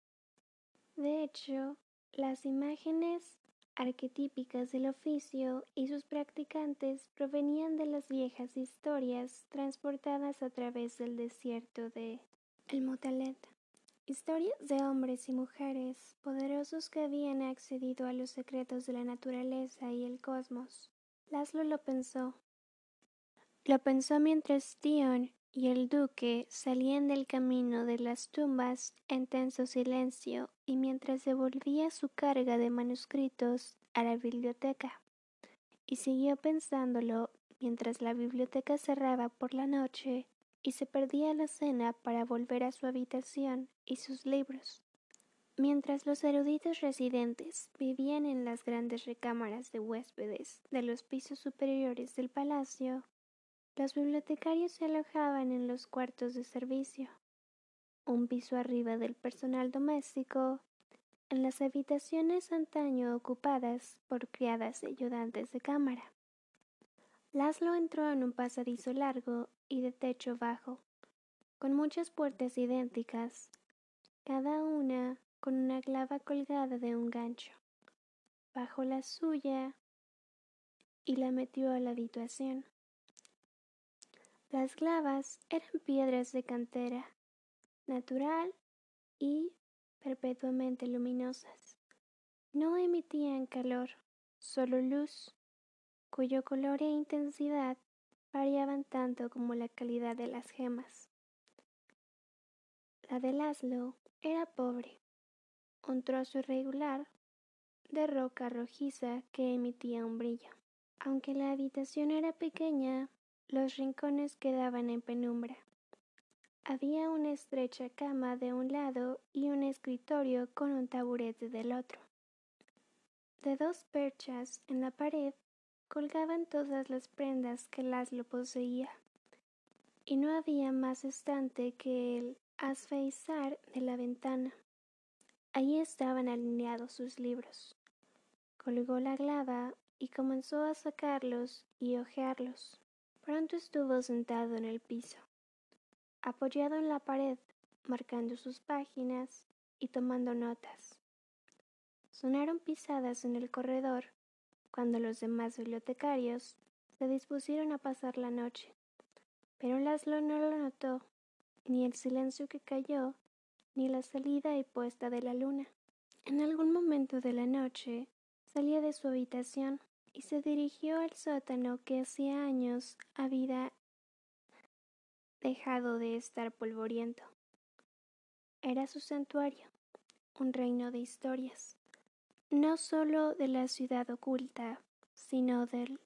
De hecho, las imágenes arquetípicas del oficio y sus practicantes provenían de las viejas historias transportadas a través del desierto de El Mutalet. Historias de hombres y mujeres poderosos que habían accedido a los secretos de la naturaleza y el cosmos. Laszlo lo pensó. Lo pensó mientras Dion y el duque salían del camino de las tumbas en tenso silencio y mientras devolvía su carga de manuscritos a la biblioteca. Y siguió pensándolo mientras la biblioteca cerraba por la noche y se perdía la cena para volver a su habitación y sus libros. Mientras los eruditos residentes vivían en las grandes recámaras de huéspedes de los pisos superiores del palacio, los bibliotecarios se alojaban en los cuartos de servicio, un piso arriba del personal doméstico, en las habitaciones antaño ocupadas por criadas y ayudantes de cámara. Laszlo entró en un pasadizo largo y de techo bajo, con muchas puertas idénticas, cada una con una clava colgada de un gancho. Bajó la suya y la metió a la habitación. Las clavas eran piedras de cantera, natural y perpetuamente luminosas. No emitían calor, solo luz, cuyo color e intensidad variaban tanto como la calidad de las gemas. La de Laszlo era pobre, un trozo irregular de roca rojiza que emitía un brillo. Aunque la habitación era pequeña, los rincones quedaban en penumbra. Había una estrecha cama de un lado y un escritorio con un taburete del otro. De dos perchas en la pared colgaban todas las prendas que Laszlo poseía, y no había más estante que el de la ventana. Allí estaban alineados sus libros. Colgó la glava y comenzó a sacarlos y hojearlos. Pronto estuvo sentado en el piso, apoyado en la pared, marcando sus páginas y tomando notas. Sonaron pisadas en el corredor cuando los demás bibliotecarios se dispusieron a pasar la noche, pero Laszlo no lo notó, ni el silencio que cayó, ni la salida y puesta de la luna. En algún momento de la noche salía de su habitación y se dirigió al sótano que hacía años había dejado de estar polvoriento. Era su santuario, un reino de historias, no solo de la ciudad oculta, sino del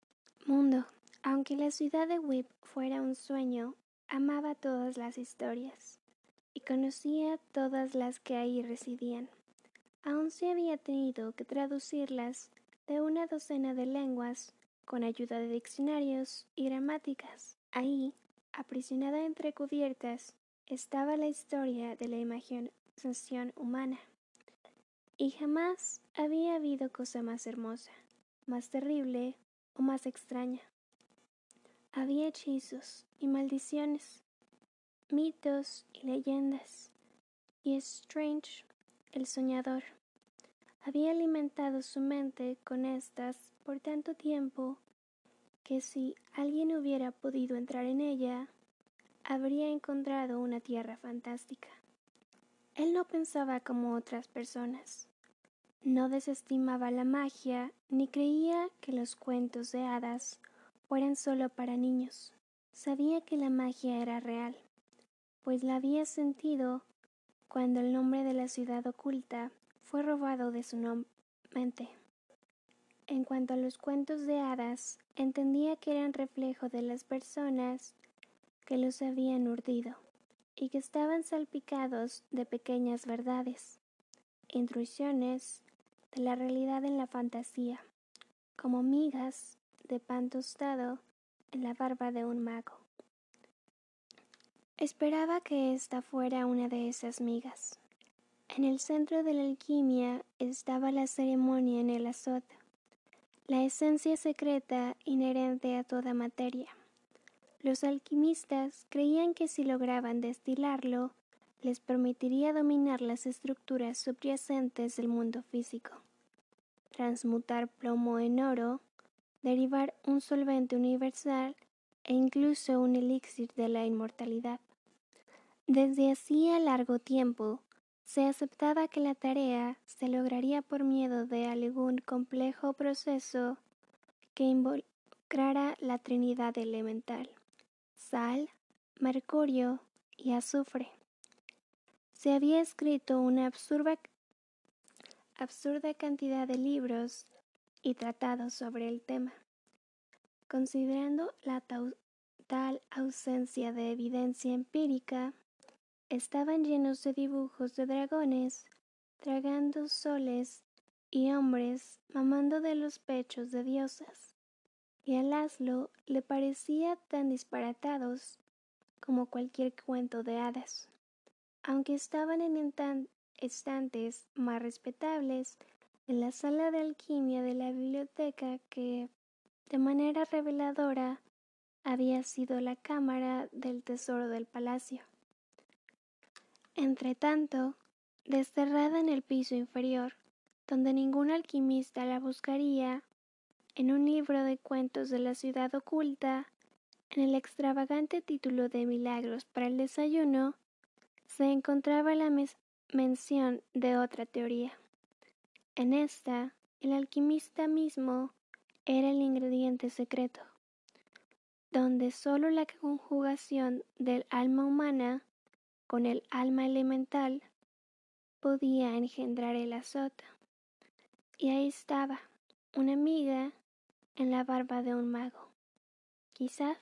mundo. Aunque la ciudad de Whip fuera un sueño, amaba todas las historias y conocía todas las que ahí residían. Aun si había tenido que traducirlas de una docena de lenguas con ayuda de diccionarios y gramáticas. Ahí, aprisionada entre cubiertas, estaba la historia de la imaginación humana. Y jamás había habido cosa más hermosa, más terrible o más extraña. Había hechizos y maldiciones, mitos y leyendas, y Strange, el soñador, había alimentado su mente con estas por tanto tiempo que si alguien hubiera podido entrar en ella, habría encontrado una tierra fantástica. Él no pensaba como otras personas. No desestimaba la magia ni creía que los cuentos de hadas fueran solo para niños. Sabía que la magia era real, pues la había sentido cuando el nombre de la ciudad oculta fue robado de su mente. En cuanto a los cuentos de hadas, entendía que eran reflejo de las personas que los habían urdido y que estaban salpicados de pequeñas verdades, intrusiones de la realidad en la fantasía, como migas de pan tostado en la barba de un mago. Esperaba que esta fuera una de esas migas. En el centro de la alquimia estaba la ceremonia en el azot, la esencia secreta inherente a toda materia. Los alquimistas creían que si lograban destilarlo, les permitiría dominar las estructuras subyacentes del mundo físico, transmutar plomo en oro, derivar un solvente universal e incluso un elixir de la inmortalidad. Desde hacía largo tiempo se aceptaba que la tarea se lograría por miedo de algún complejo proceso que involucrara la Trinidad elemental, sal, mercurio y azufre. Se había escrito una absurda, absurda cantidad de libros y tratados sobre el tema. Considerando la tal ausencia de evidencia empírica, estaban llenos de dibujos de dragones, tragando soles y hombres mamando de los pechos de diosas, y a Laszlo le parecía tan disparatados como cualquier cuento de hadas, aunque estaban en estantes más respetables en la sala de alquimia de la biblioteca que, de manera reveladora, había sido la cámara del tesoro del palacio. Entretanto, desterrada en el piso inferior, donde ningún alquimista la buscaría, en un libro de cuentos de la ciudad oculta, en el extravagante título de Milagros para el desayuno, se encontraba la mención de otra teoría. En esta, el alquimista mismo era el ingrediente secreto, donde sólo la conjugación del alma humana con el alma elemental podía engendrar el azota. Y ahí estaba, una amiga en la barba de un mago. Quizás